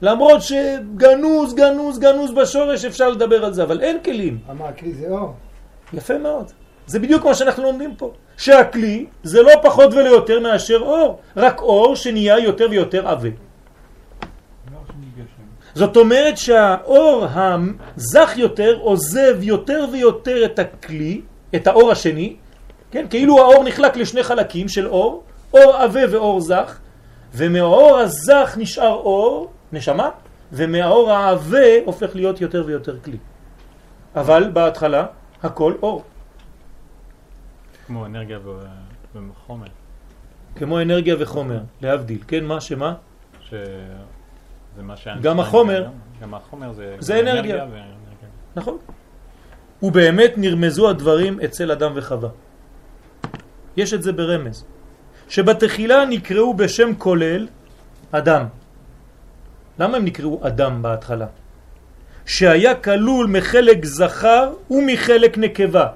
למרות שגנוז, גנוז, גנוז בשורש אפשר לדבר על זה, אבל אין כלים. אמר הכלי זה אור. יפה מאוד. זה בדיוק מה שאנחנו לומדים פה. שהכלי זה לא פחות ולא יותר מאשר אור, רק אור שנהיה יותר ויותר עבה. זאת אומרת שהאור הזך יותר עוזב יותר ויותר את הכלי, את האור השני, כן? כאילו האור נחלק לשני חלקים של אור, אור עבה ואור זך, ומהאור הזך נשאר אור, נשמה, ומהאור העבה הופך להיות יותר ויותר כלי. אבל בהתחלה הכל אור, כמו אנרגיה ו- וחומר, כמו אנרגיה וחומר, להבדיל, כן? מה, שמה? שזה מה שאיינשטיין... גם החומר. גם החומר זה... זה גם אנרגיה. ואנרגיה. נכון. ובאמת נרמזו הדברים אצל אדם וחווה. יש את זה ברמז. שבתחילה נקראו בשם כולל אדם. למה הם נקראו אדם בהתחלה? שהיה כלול מחלק זכר ומחלק נקבה.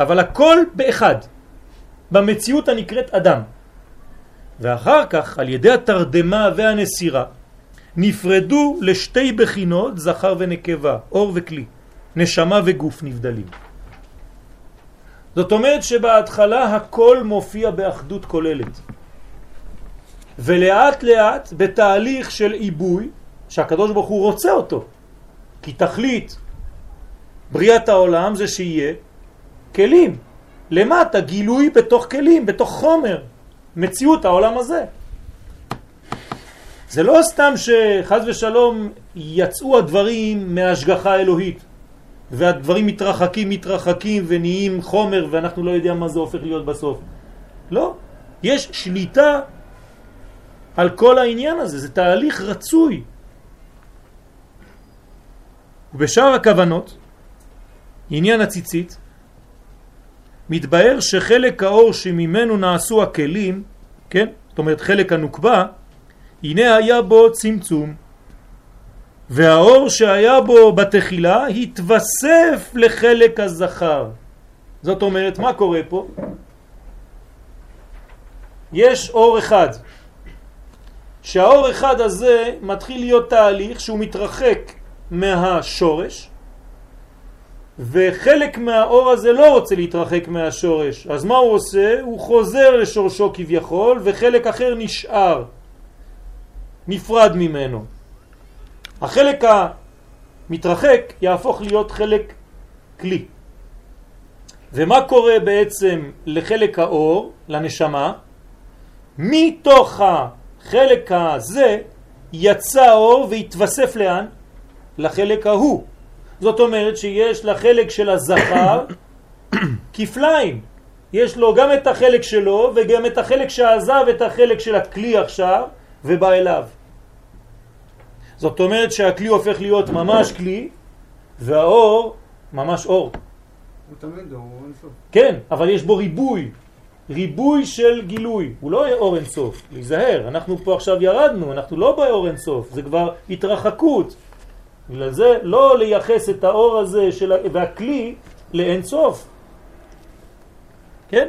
אבל הכל באחד. במציאות הנקראת אדם. ואחר כך, על ידי התרדמה והנסירה, נפרדו לשתי בחינות, זכר ונקבה, אור וכלי, נשמה וגוף נבדלים. זאת אומרת שבהתחלה הכל מופיע באחדות כוללת. ולאט לאט בתהליך של עיבוי, שהקדוש ברוך הוא רוצה אותו, כי תכלית בריאת העולם זה שיהיה כלים, למטה, גילוי בתוך כלים, בתוך חומר, מציאות העולם הזה. זה לא סתם שחז ושלום יצאו הדברים מהשגחה אלוהית והדברים מתרחקים, מתרחקים ונהיים חומר ואנחנו לא יודעים מה זה הופך להיות בסוף. לא, יש שליטה על כל העניין הזה, זה תהליך רצוי. ובשאר הכוונות, עניין הציצית, מתבהר שחלק האור שממנו נעשו הכלים, כן? זאת אומרת חלק הנוקבה, הנה היה בו צמצום, והאור שהיה בו בתחילה התווסף לחלק הזכר. זאת אומרת, מה קורה פה? יש אור אחד, שהאור אחד הזה מתחיל להיות תהליך שהוא מתרחק מהשורש, וחלק מהאור הזה לא רוצה להתרחק מהשורש. אז מה הוא עושה? הוא חוזר לשורשו כביכול, וחלק אחר נשאר, נפרד ממנו. החלק המתרחק יהפוך להיות חלק כלי. ומה קורה בעצם לחלק האור, לנשמה? מתוך החלק הזה יצא אור והתווסף לאן? לחלק ההוא. זאת אומרת שיש לחלק של הזכר כפליים. יש לו גם את החלק שלו וגם את החלק שעזב את החלק של הכלי עכשיו ובא אליו. זאת אומרת שהכלי הופך להיות ממש כלי והאור ממש אור. הוא תמיד אור, הוא אינסוף. כן, אבל יש בו ריבוי, ריבוי של גילוי, הוא לא אור אינסוף, להיזהר, אנחנו פה עכשיו ירדנו, אנחנו לא באור אינסוף, זה כבר התרחקות. בגלל זה לא לייחס את האור הזה של, והכלי לאינסוף. כן?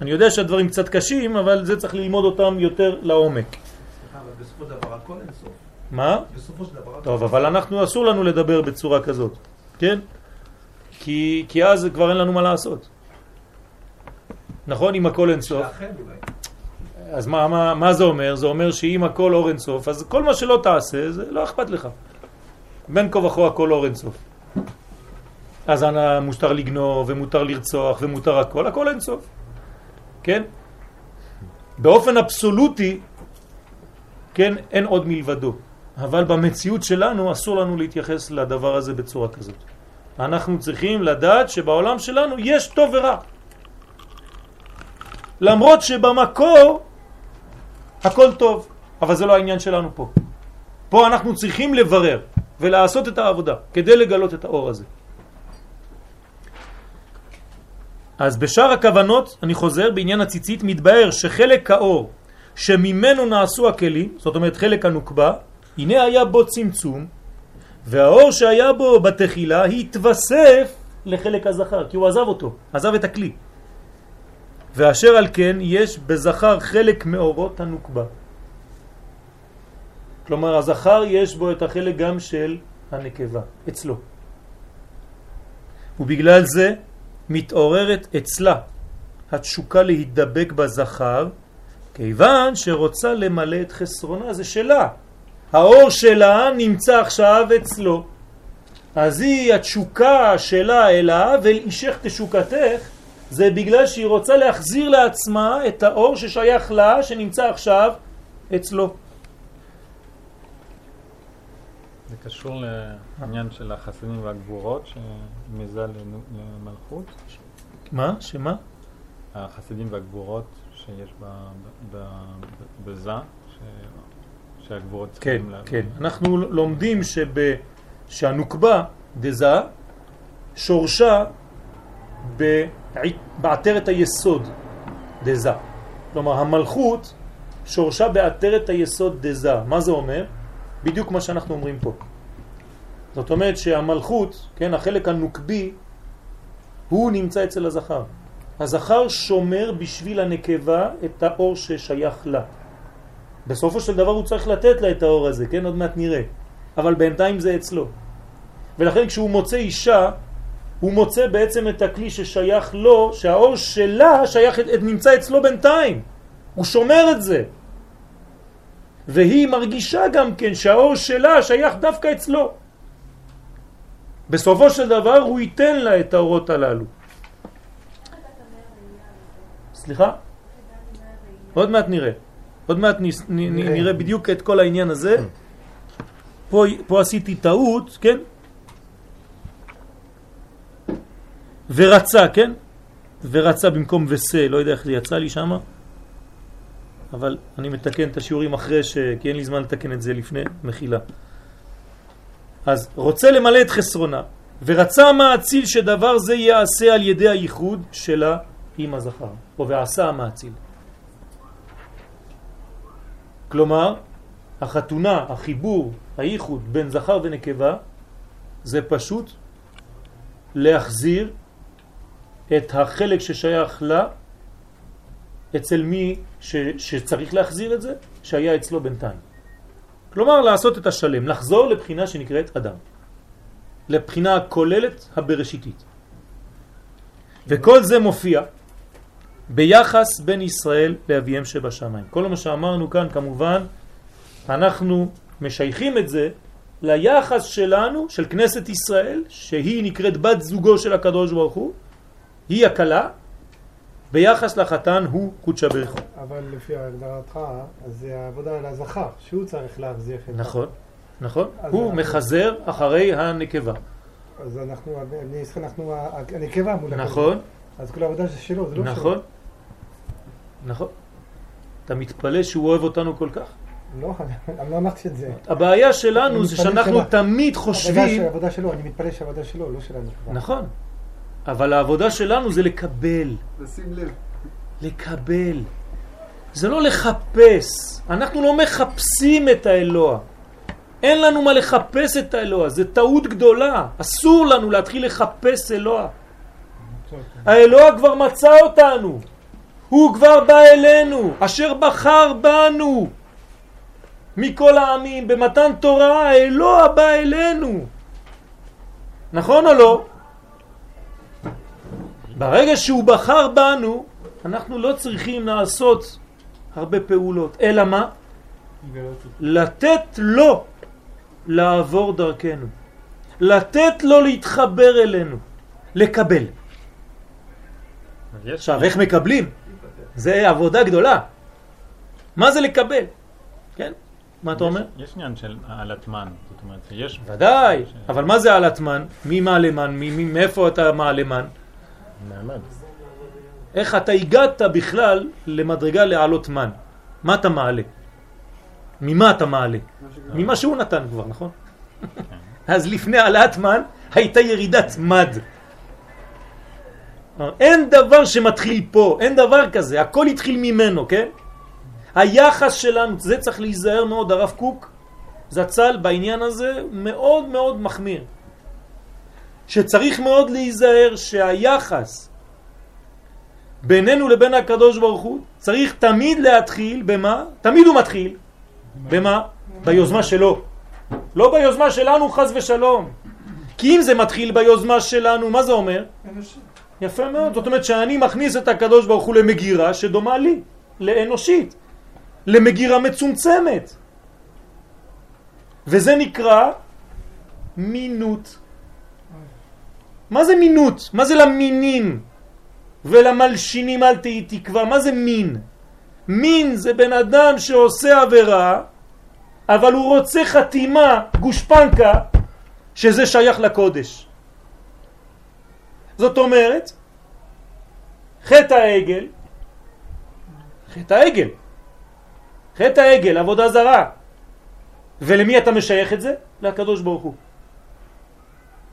אני יודע שהדברים קצת קשים, אבל זה צריך ללמוד אותם יותר לעומק. סליחה, אבל בסופו של דבר הכל אינסוף. מה? בסופו של דבר טוב, אבל אנחנו אסור לנו לדבר בצורה כזאת, כן? כי, כי אז כבר אין לנו מה לעשות. נכון? אם הכל. לאחד אולי. אז מה, מה, מה זה אומר? זה אומר שאם הכל אור אינסוף, אז כל מה שלא תעשה, זה לא אכפת לך. בין כה וכה הכל אור אינסוף. אז אנא מותר לגנוב, ומותר לרצוח, ומותר הכל, הכל אינסוף. כן? באופן אבסולוטי, כן, אין עוד מלבדו. אבל במציאות שלנו אסור לנו להתייחס לדבר הזה בצורה כזאת. אנחנו צריכים לדעת שבעולם שלנו יש טוב ורע. למרות שבמקור הכל טוב, אבל זה לא העניין שלנו פה. פה אנחנו צריכים לברר ולעשות את העבודה כדי לגלות את האור הזה. אז בשאר הכוונות, אני חוזר, בעניין הציצית, מתבהר שחלק האור שממנו נעשו הכלים, זאת אומרת חלק הנוקבה, הנה היה בו צמצום, והאור שהיה בו בתחילה התווסף לחלק הזכר, כי הוא עזב אותו, עזב את הכלי. ואשר על כן יש בזכר חלק מאורות הנוקבה. כלומר הזכר יש בו את החלק גם של הנקבה, אצלו. ובגלל זה מתעוררת אצלה התשוקה להידבק בזכר, כיוון שרוצה למלא את חסרונה, זה שלה. האור שלה נמצא עכשיו אצלו. אז היא, התשוקה שלה אליו, ולאישך תשוקתך, זה בגלל שהיא רוצה להחזיר לעצמה את האור ששייך לה, שנמצא עכשיו אצלו. זה קשור לעניין של החסדים והגבורות שמזה למלכות? מה? שמה? החסדים והגבורות שיש בזה, ש- שהגבורות כן, צריכים להביא. כן. אנחנו לומדים שב... שהנוקבה דזה שורשה בעטרת היסוד דזה. כלומר המלכות שורשה בעטרת היסוד דזה. מה זה אומר? בדיוק מה שאנחנו אומרים פה. זאת אומרת שהמלכות, כן, החלק הנוקבי, הוא נמצא אצל הזכר. הזכר שומר בשביל הנקבה את האור ששייך לה. בסופו של דבר הוא צריך לתת לה את האור הזה, כן? עוד מעט נראה. אבל בינתיים זה אצלו. ולכן כשהוא מוצא אישה, הוא מוצא בעצם את הכלי ששייך לו, שהאור שלה שייך, נמצא אצלו בינתיים. הוא שומר את זה. והיא מרגישה גם כן שהאור שלה שייך דווקא אצלו. בסופו של דבר הוא ייתן לה את האורות הללו. סליחה? עוד מעט נראה. עוד מעט נראה בדיוק את כל העניין הזה. פה, פה עשיתי טעות, כן? ורצה, כן? ורצה במקום וסה, לא יודע איך זה יצא לי שמה, אבל אני מתקן את השיעורים אחרי ש... כי אין לי זמן לתקן את זה לפני, מחילה. אז רוצה למלא את חסרונה, ורצה המאציל שדבר זה יעשה על ידי הייחוד שלה עם הזכר, או ועשה המאציל. כלומר, החתונה, החיבור, הייחוד בין זכר ונקבה, זה פשוט להחזיר את החלק ששייך לה אצל מי ש, שצריך להחזיר את זה, שהיה אצלו בינתיים. כלומר, לעשות את השלם, לחזור לבחינה שנקראת אדם. לבחינה הכוללת הבראשיתית. וכל זה מופיע ביחס בין ישראל לאביהם שבשמיים. כל מה שאמרנו כאן כמובן אנחנו משייכים את זה ליחס שלנו, של כנסת ישראל, שהיא נקראת בת זוגו של הקדוש ברוך הוא, היא הקלה, ביחס לחתן הוא קודשא בריך הוא. אבל לפי הגדרתך, אז זה העבודה על הזכר, שהוא צריך להחזיר את נכון, נכון. הוא אנחנו- מחזר אחרי הנקבה. אז אנחנו, אני- אנחנו, הנקבה מול הקדוש. נכון, אז כל העבודה שלו, זה לא שלו. נכון, נכון. אתה מתפלא שהוא אוהב אותנו כל כך? לא, אני לא אמרתי את זה. הבעיה שלנו זה שאנחנו. תמיד חושבים... העבודה שלו, אני מתפלא שהעבודה שלו, לא של הנקבה. נכון, אבל העבודה שלנו זה לקבל, לשים לב. לקבל. זה לא לחפש, אנחנו לא מחפשים את האלוה. אין לנו מה לחפש את האלוה, זה טעות גדולה. אסור לנו להתחיל לחפש אלוה. האלוה כבר מצא אותנו, הוא כבר בא אלינו, אשר בחר בנו. מכל העמים, במתן תורה, האלוה בא אלינו. נכון או לא? ברגע שהוא בחר בנו, אנחנו לא צריכים לעשות הרבה פעולות, אלא מה? לתת לו לעבור דרכנו, לתת לו להתחבר אלינו, לקבל. עכשיו, איך מקבלים? זה עבודה גדולה. מה זה לקבל? כן? מה אתה אומר? יש עניין של העלתמן, זאת אומרת, יש... ודאי, אבל מה זה העלתמן? מי מעלמן? מאיפה אתה מעלמן? מעמד. איך אתה הגעת בכלל למדרגה לעלות מן? מה אתה מעלה? ממה אתה מעלה? ממה שהוא נתן כבר, נכון? אז לפני העלאת מן הייתה ירידת מד. אין דבר שמתחיל פה, אין דבר כזה, הכל התחיל ממנו, כן? היחס שלנו, זה צריך להיזהר מאוד, הרב קוק זצ"ל בעניין הזה מאוד מאוד מחמיר. שצריך מאוד להיזהר שהיחס בינינו לבין הקדוש ברוך הוא צריך תמיד להתחיל במה? תמיד הוא מתחיל. במה? ביוזמה שלו. לא ביוזמה שלנו חז ושלום. כי אם זה מתחיל ביוזמה שלנו, מה זה אומר? יפה מאוד. זאת אומרת שאני מכניס את הקדוש ברוך הוא למגירה שדומה לי, לאנושית, למגירה מצומצמת. וזה נקרא מינות. מה זה מינות? מה זה למינים? ולמלשינים אל תהי תקווה. מה זה מין? מין זה בן אדם שעושה עבירה, אבל הוא רוצה חתימה, גושפנקה, שזה שייך לקודש. זאת אומרת, חטא העגל, חטא העגל, חטא העגל, עבודה זרה. ולמי אתה משייך את זה? לקדוש ברוך הוא.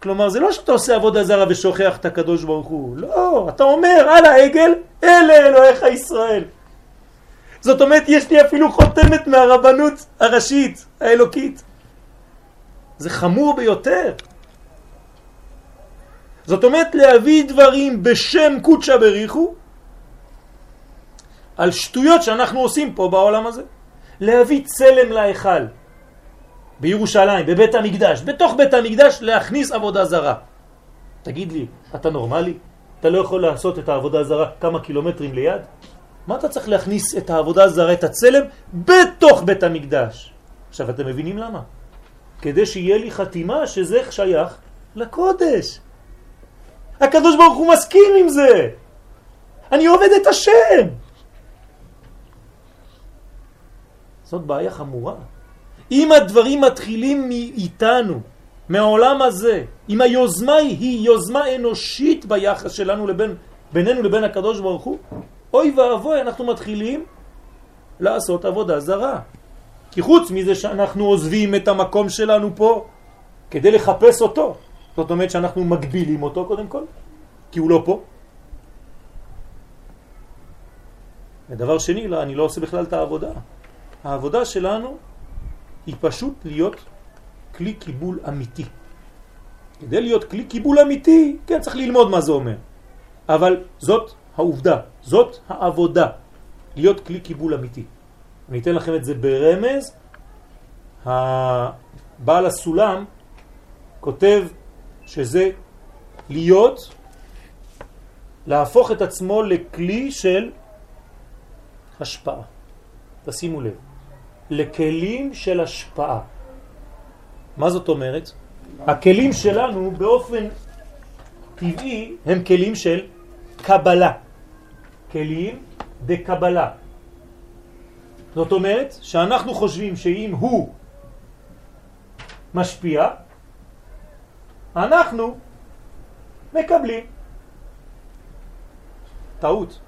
כלומר, זה לא שאתה עושה עבודה זרה ושוכח את הקדוש ברוך הוא. לא, אתה אומר על העגל, אלה אלוהיך ישראל. זאת אומרת, יש לי אפילו חותמת מהרבנות הראשית, האלוקית. זה חמור ביותר. זאת אומרת, להביא דברים בשם קודשא בריחו על שטויות שאנחנו עושים פה בעולם הזה. להביא צלם להיכל. בירושלים, בבית המקדש, בתוך בית המקדש להכניס עבודה זרה. תגיד לי, אתה נורמלי? אתה לא יכול לעשות את העבודה הזרה כמה קילומטרים ליד? מה אתה צריך להכניס את העבודה הזרה, את הצלם, בתוך בית המקדש? עכשיו, אתם מבינים למה? כדי שיהיה לי חתימה שזה שייך לקודש. הקדוש ברוך הוא מסכים עם זה. אני עובד את השם. זאת בעיה חמורה. אם הדברים מתחילים מאיתנו, מהעולם הזה, אם היוזמה היא יוזמה אנושית ביחס שלנו לבין, בינינו לבין הקדוש ברוך הוא, אוי ואבוי, אנחנו מתחילים לעשות עבודה זרה. כי חוץ מזה שאנחנו עוזבים את המקום שלנו פה כדי לחפש אותו, זאת אומרת שאנחנו מגבילים אותו קודם כל, כי הוא לא פה. ודבר שני, לא, אני לא עושה בכלל את העבודה. העבודה שלנו היא פשוט להיות כלי קיבול אמיתי. כדי להיות כלי קיבול אמיתי, כן, צריך ללמוד מה זה אומר. אבל זאת העובדה, זאת העבודה, להיות כלי קיבול אמיתי. אני אתן לכם את זה ברמז. הבעל הסולם כותב שזה להיות, להפוך את עצמו לכלי של השפעה. תשימו לב, לכלים של השפעה. מה זאת אומרת? הכלים שלנו באופן טבעי הם כלים של קבלה. כלים דקבלה. זאת אומרת שאנחנו חושבים שאם הוא משפיע, אנחנו מקבלים. טעות.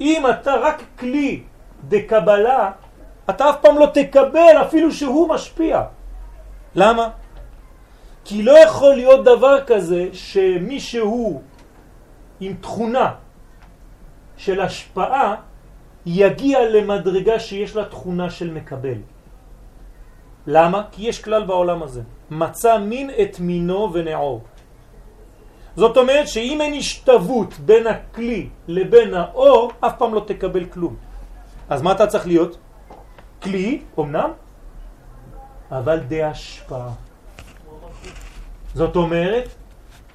אם אתה רק כלי דקבלה, אתה אף פעם לא תקבל אפילו שהוא משפיע. למה? כי לא יכול להיות דבר כזה שמישהו עם תכונה של השפעה יגיע למדרגה שיש לה תכונה של מקבל. למה? כי יש כלל בעולם הזה. מצא מין את מינו ונעור. זאת אומרת שאם אין השתוות בין הכלי לבין האור, אף פעם לא תקבל כלום. אז מה אתה צריך להיות? כלי, אמנם, אבל די השפעה. זאת אומרת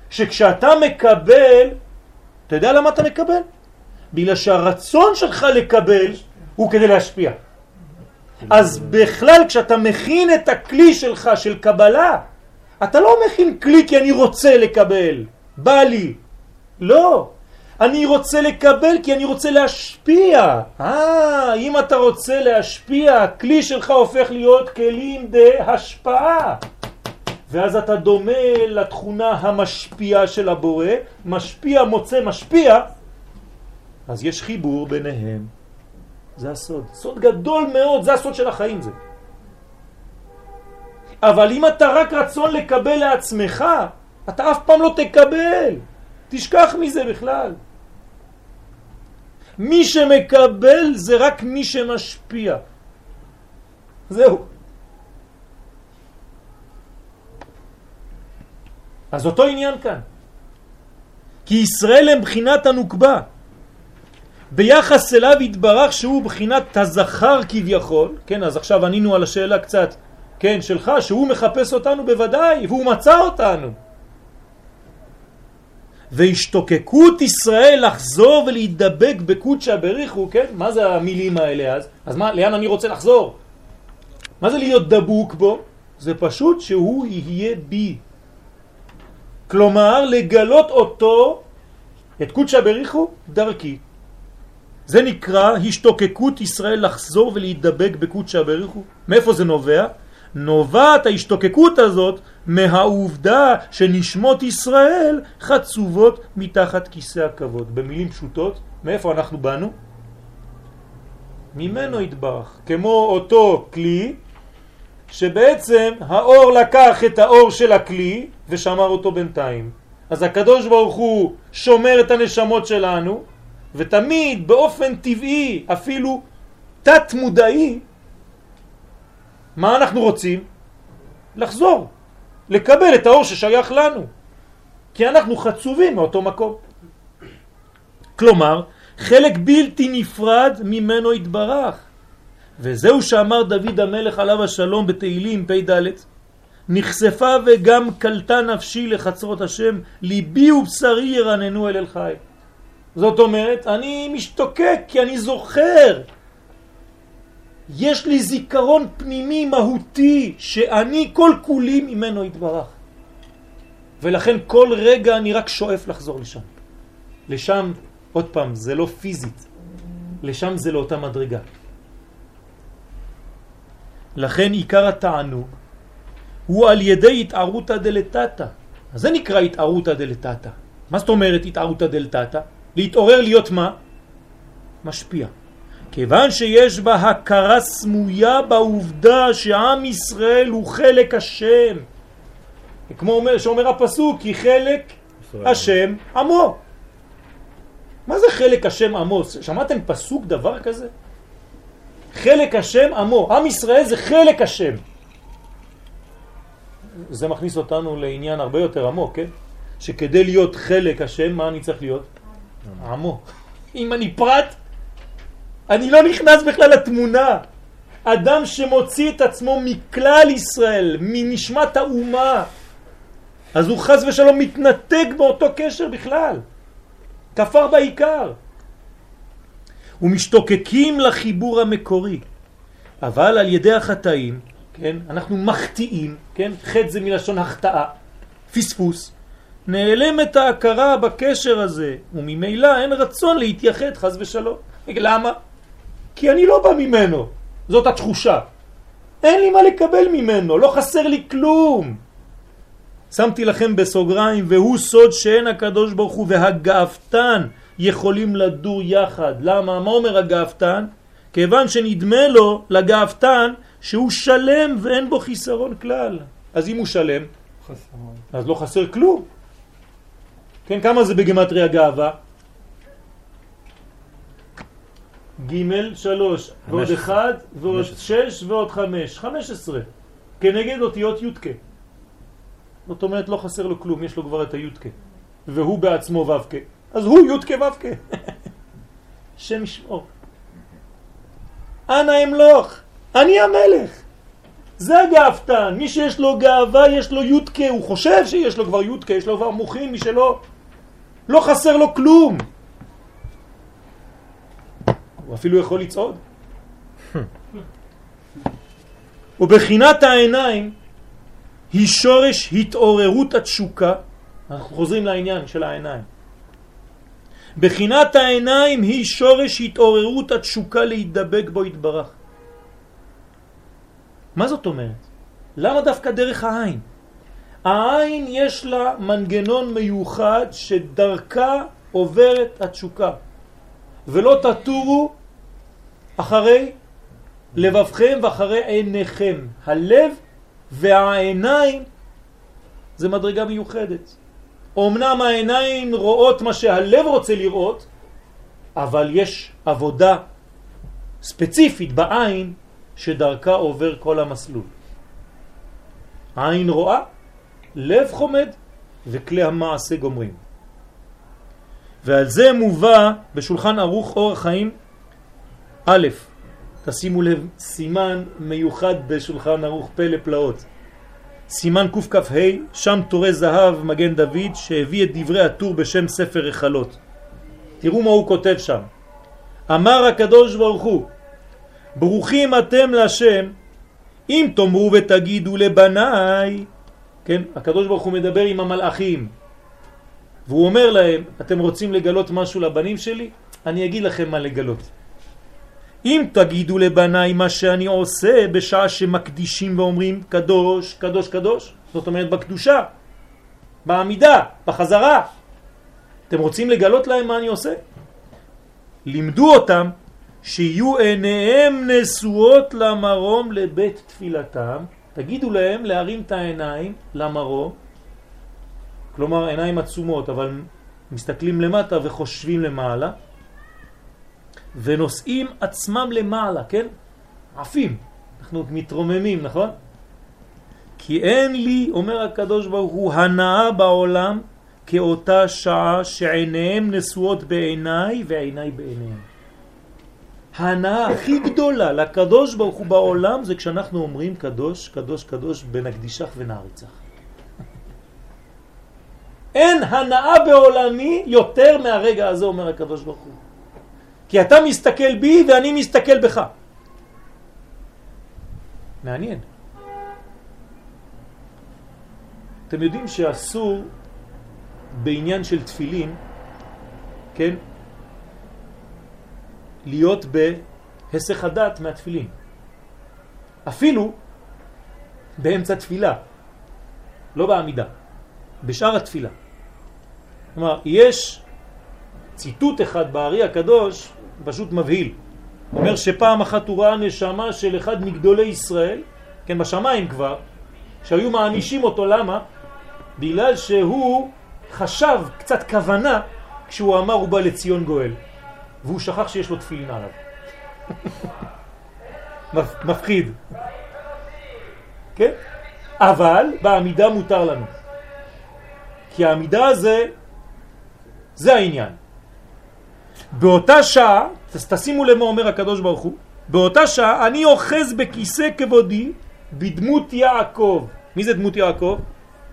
שכשאתה מקבל, אתה יודע למה אתה מקבל? בגלל שהרצון שלך לקבל הוא כדי להשפיע. אז בכלל כשאתה מכין את הכלי שלך של קבלה, אתה לא מכין כלי כי אני רוצה לקבל, בא לי. לא, אני רוצה לקבל כי אני רוצה להשפיע. אה, אם אתה רוצה להשפיע, הכלי שלך הופך להיות כלים השפעה. ואז אתה דומה לתכונה המשפיעה של הבורא, משפיע מוצא משפיע, אז יש חיבור ביניהם. זה הסוד. סוד גדול מאוד, זה הסוד של החיים זה. אבל אם אתה רק רצון לקבל לעצמך, אתה אף פעם לא תקבל. תשכח מזה בכלל. מי שמקבל זה רק מי שמשפיע. זהו. אז אותו עניין כאן. כי ישראל הם בחינת הנוקבה. ביחס אליו התברך שהוא בחינת הזכר כביכול, כן, אז עכשיו ענינו על השאלה קצת, כן, שלך, שהוא מחפש אותנו בוודאי, והוא מצא אותנו. והשתוקקות ישראל לחזור ולהידבק בקודשא בריחו, כן? מה זה המילים האלה אז? אז מה, לאן אני רוצה לחזור? מה זה להיות דבוק בו? זה פשוט שהוא יהיה בי. כלומר, לגלות אותו, את קודשא בריחו, דרכי. זה נקרא השתוקקות ישראל לחזור ולהידבק בקודשא בריחו. מאיפה זה נובע? נובעת ההשתוקקות הזאת מהעובדה שנשמות ישראל חצובות מתחת כיסא הכבוד. במילים פשוטות, מאיפה אנחנו באנו? ממנו התברך. כמו אותו כלי שבעצם האור לקח את האור של הכלי ושמר אותו בינתיים. אז הקדוש ברוך הוא שומר את הנשמות שלנו ותמיד באופן טבעי, אפילו תת מודעי, מה אנחנו רוצים? לחזור, לקבל את האור ששייך לנו, כי אנחנו חצובים מאותו מקום. כלומר, חלק בלתי נפרד ממנו התברך. וזהו שאמר דוד המלך עליו השלום בתהילים פ"ד נחשפה וגם קלטה נפשי לחצרות השם ליבי ובשרי ירננו אל אל חי זאת אומרת, אני משתוקק כי אני זוכר. יש לי זיכרון פנימי מהותי שאני כל כולי ממנו התברך. ולכן כל רגע אני רק שואף לחזור לשם. לשם, עוד פעם, זה לא פיזית. לשם זה לאותה מדרגה. לכן עיקר התענוג הוא על ידי התערותא דלתתא. אז זה נקרא התערותא דלתתא. מה זאת אומרת התערותא דלתתא? להתעורר להיות מה? משפיע. כיוון שיש בה הכרה סמויה בעובדה שעם ישראל הוא חלק השם. כמו אומר, שאומר הפסוק, כי חלק השם עמו. מה זה חלק השם עמו? שמעתם פסוק דבר כזה? חלק השם עמו. עם ישראל זה חלק השם. זה מכניס אותנו לעניין הרבה יותר עמוק, כן? שכדי להיות חלק השם, מה אני צריך להיות? עמו. אם אני פרט, אני לא נכנס בכלל לתמונה. אדם שמוציא את עצמו מכלל ישראל, מנשמת האומה, אז הוא חז ושלום מתנתק באותו קשר בכלל. כפר בעיקר. ומשתוקקים לחיבור המקורי. אבל על ידי החטאים, כן, אנחנו מחטיאים, כן, חטא זה מלשון החטאה, פספוס, נעלמת ההכרה בקשר הזה, וממילא אין רצון להתייחד חז ושלום. למה? כי אני לא בא ממנו, זאת התחושה. אין לי מה לקבל ממנו, לא חסר לי כלום. שמתי לכם בסוגריים, והוא סוד שאין הקדוש ברוך הוא והגאפתן יכולים לדור יחד. למה? מה אומר הגאפתן? כיוון שנדמה לו, לגאפתן, שהוא שלם ואין בו חיסרון כלל. אז אם הוא שלם, חסרון. אז לא חסר כלום. כן, כמה זה בגמטריה גאווה? ג' שלוש ועוד. אחד ועוד. שש ועוד חמש, חמש עשרה. כנגד אותיות יודקה. זאת אומרת לא חסר לו כלום, יש לו כבר את היודקה. והוא בעצמו ו"ק. אז הוא יודקה ו"ק. שם ישמור. אנא אמלוך, אני המלך. זה הגאוותן, מי שיש לו גאווה יש לו יודקה, הוא חושב שיש לו כבר יודקה, יש לו כבר מוחין, מי שלא, לא חסר לו כלום. הוא אפילו יכול לצעוד. ובחינת העיניים היא שורש התעוררות התשוקה, אנחנו חוזרים לעניין של העיניים. בחינת העיניים היא שורש התעוררות התשוקה להידבק בו יתברך. מה זאת אומרת? למה דווקא דרך העין? העין יש לה מנגנון מיוחד שדרכה עוברת התשוקה. ולא תטורו אחרי לבבכם ואחרי עיניכם. הלב והעיניים זה מדרגה מיוחדת. אמנם העיניים רואות מה שהלב רוצה לראות, אבל יש עבודה ספציפית בעין שדרכה עובר כל המסלול. העין רואה, לב חומד וכלי המעשה גומרים. ועל זה מובא בשולחן ערוך אור החיים א', תשימו לב, סימן מיוחד בשולחן ערוך פלא פלאות. סימן קכ"ה, שם תורי זהב מגן דוד שהביא את דברי הטור בשם ספר רחלות. תראו מה הוא כותב שם. אמר הקדוש ברוך הוא, ברוכים אתם להשם אם תאמרו ותגידו לבניי, כן, הקדוש ברוך הוא מדבר עם המלאכים והוא אומר להם, אתם רוצים לגלות משהו לבנים שלי? אני אגיד לכם מה לגלות. אם תגידו לבניי מה שאני עושה בשעה שמקדישים ואומרים קדוש, קדוש, קדוש, זאת אומרת בקדושה, בעמידה, בחזרה, אתם רוצים לגלות להם מה אני עושה? לימדו אותם שיהיו עיניהם נשואות למרום לבית תפילתם, תגידו להם להרים את העיניים למרום, כלומר עיניים עצומות אבל מסתכלים למטה וחושבים למעלה, ונושאים עצמם למעלה, כן? עפים, אנחנו מתרוממים, נכון? כי אין לי, אומר הקדוש ברוך הוא, הנאה בעולם כאותה שעה שעיניהם נשואות בעיניי ועיניי בעיניהם. ההנאה הכי גדולה לקדוש ברוך הוא בעולם זה כשאנחנו אומרים קדוש, קדוש, קדוש, בנקדישך ונעריצך. אין הנאה בעולמי יותר מהרגע הזה, אומר הקדוש ברוך הוא. כי אתה מסתכל בי ואני מסתכל בך. מעניין. אתם יודעים שאסור בעניין של תפילין, כן, להיות בהסך הדת מהתפילין. אפילו באמצע תפילה, לא בעמידה, בשאר התפילה. כלומר, יש ציטוט אחד בארי הקדוש, פשוט מבהיל. אומר שפעם אחת הוא ראה נשמה של אחד מגדולי ישראל, כן, בשמיים כבר, שהיו מענישים אותו, למה? בגלל שהוא חשב קצת כוונה כשהוא אמר הוא בא לציון גואל, והוא שכח שיש לו תפילין עליו. מפחיד. כן? אבל בעמידה מותר לנו. כי העמידה הזה, זה העניין. באותה שעה, תשימו למה אומר הקדוש ברוך הוא, באותה שעה אני אוחז בכיסא כבודי בדמות יעקב. מי זה דמות יעקב?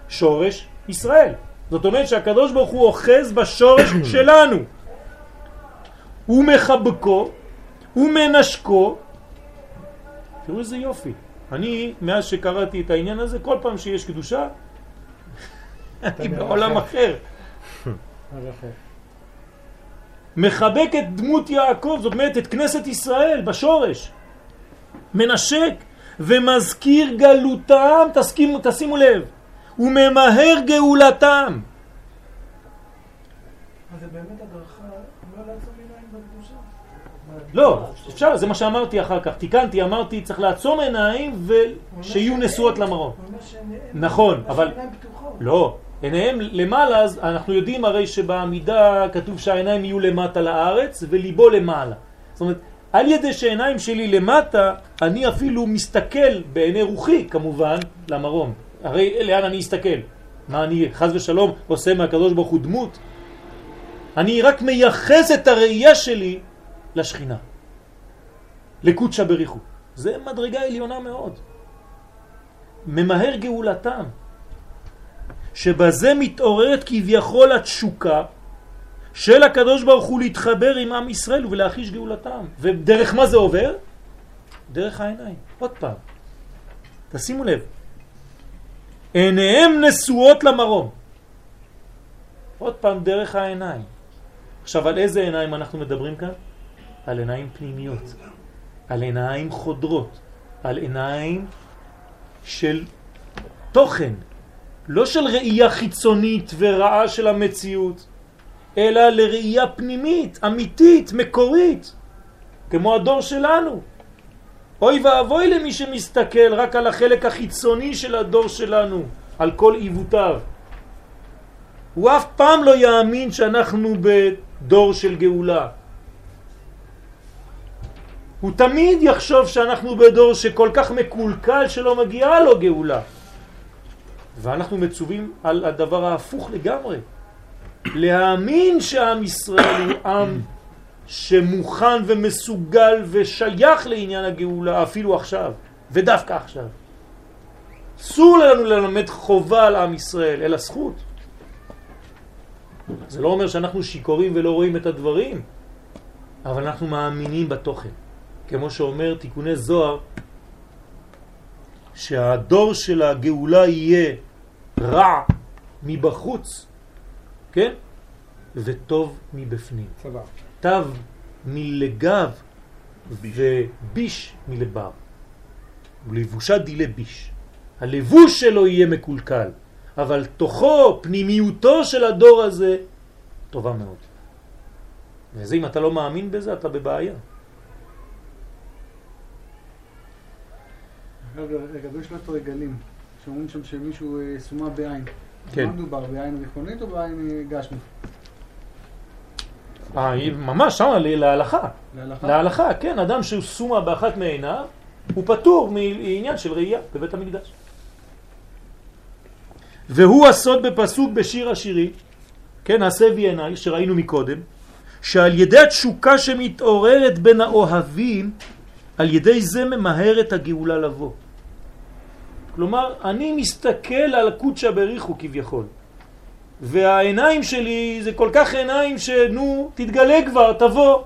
שורש ישראל. זאת אומרת שהקדוש ברוך הוא אוחז בשורש שלנו. הוא מחבקו, הוא מנשקו. תראו איזה יופי. אני, מאז שקראתי את העניין הזה, כל פעם שיש קדושה, אני בעולם אחר. מחבק את דמות יעקב, זאת אומרת את כנסת ישראל בשורש. מנשק ומזכיר גלותם, תסכימו, תשימו לב, וממהר גאולתם. אז זה באמת הדרכה, לא לעצום עיניים בקדושה. לא, אפשר, זה מה שאמרתי אחר כך. תיקנתי, אמרתי, צריך לעצום עיניים ושיהיו נשואות למרום. שעיניהם- נכון, אבל... לא, עיניהם למעלה, אז אנחנו יודעים הרי שבעמידה כתוב שהעיניים יהיו למטה לארץ וליבו למעלה. זאת אומרת, על ידי שהעיניים שלי למטה, אני אפילו מסתכל בעיני רוחי כמובן למרום. הרי לאן אני אסתכל? מה אני חז ושלום עושה מהקדוש ברוך הוא דמות? אני רק מייחס את הראייה שלי לשכינה. לקודשא בריחו. זה מדרגה עליונה מאוד. ממהר גאולתם. שבזה מתעוררת כביכול התשוקה של הקדוש ברוך הוא להתחבר עם עם ישראל ולהחיש גאולתם. ודרך מה זה עובר? דרך העיניים. עוד פעם. תשימו לב. עיניהם נשואות למרום. עוד פעם, דרך העיניים. עכשיו, על איזה עיניים אנחנו מדברים כאן? על עיניים פנימיות. על עיניים חודרות. על עיניים של תוכן. לא של ראייה חיצונית ורעה של המציאות, אלא לראייה פנימית, אמיתית, מקורית, כמו הדור שלנו. אוי ואבוי למי שמסתכל רק על החלק החיצוני של הדור שלנו, על כל עיוותיו. הוא אף פעם לא יאמין שאנחנו בדור של גאולה. הוא תמיד יחשוב שאנחנו בדור שכל כך מקולקל שלא מגיעה לו גאולה. ואנחנו מצווים על הדבר ההפוך לגמרי. להאמין שעם ישראל הוא עם שמוכן ומסוגל ושייך לעניין הגאולה אפילו עכשיו, ודווקא עכשיו. אסור לנו ללמד חובה על עם ישראל, אלא זכות. זה לא אומר שאנחנו שיקורים ולא רואים את הדברים, אבל אנחנו מאמינים בתוכן. כמו שאומר תיקוני זוהר, שהדור של הגאולה יהיה רע מבחוץ, כן? וטוב מבפנים. צבא. תו מלגב וביש מלבר. ולבושה דילה ביש. הלבוש שלו יהיה מקולקל, אבל תוכו, פנימיותו של הדור הזה, טובה מאוד. וזה אם אתה לא מאמין בזה, אתה בבעיה. אגב, לגבי שלושת הרגלים, שאומרים שם שמישהו אה, סומה בעין. כן. מה מדובר, בעין ריחונית או בעין אה, גשמית? אה, היא ממש שמה להלכה. להלכה? להלכה, כן, אדם שהוא סומה באחת מעיניו, הוא פטור מעניין של ראייה בבית המקדש. והוא הסוד בפסוק בשיר השירים, כן, הסבי עיניי, שראינו מקודם, שעל ידי התשוקה שמתעוררת בין האוהבים, על ידי זה ממהרת הגאולה לבוא. כלומר, אני מסתכל על קודשא בריחו כביכול. והעיניים שלי זה כל כך עיניים שנו, תתגלה כבר, תבוא.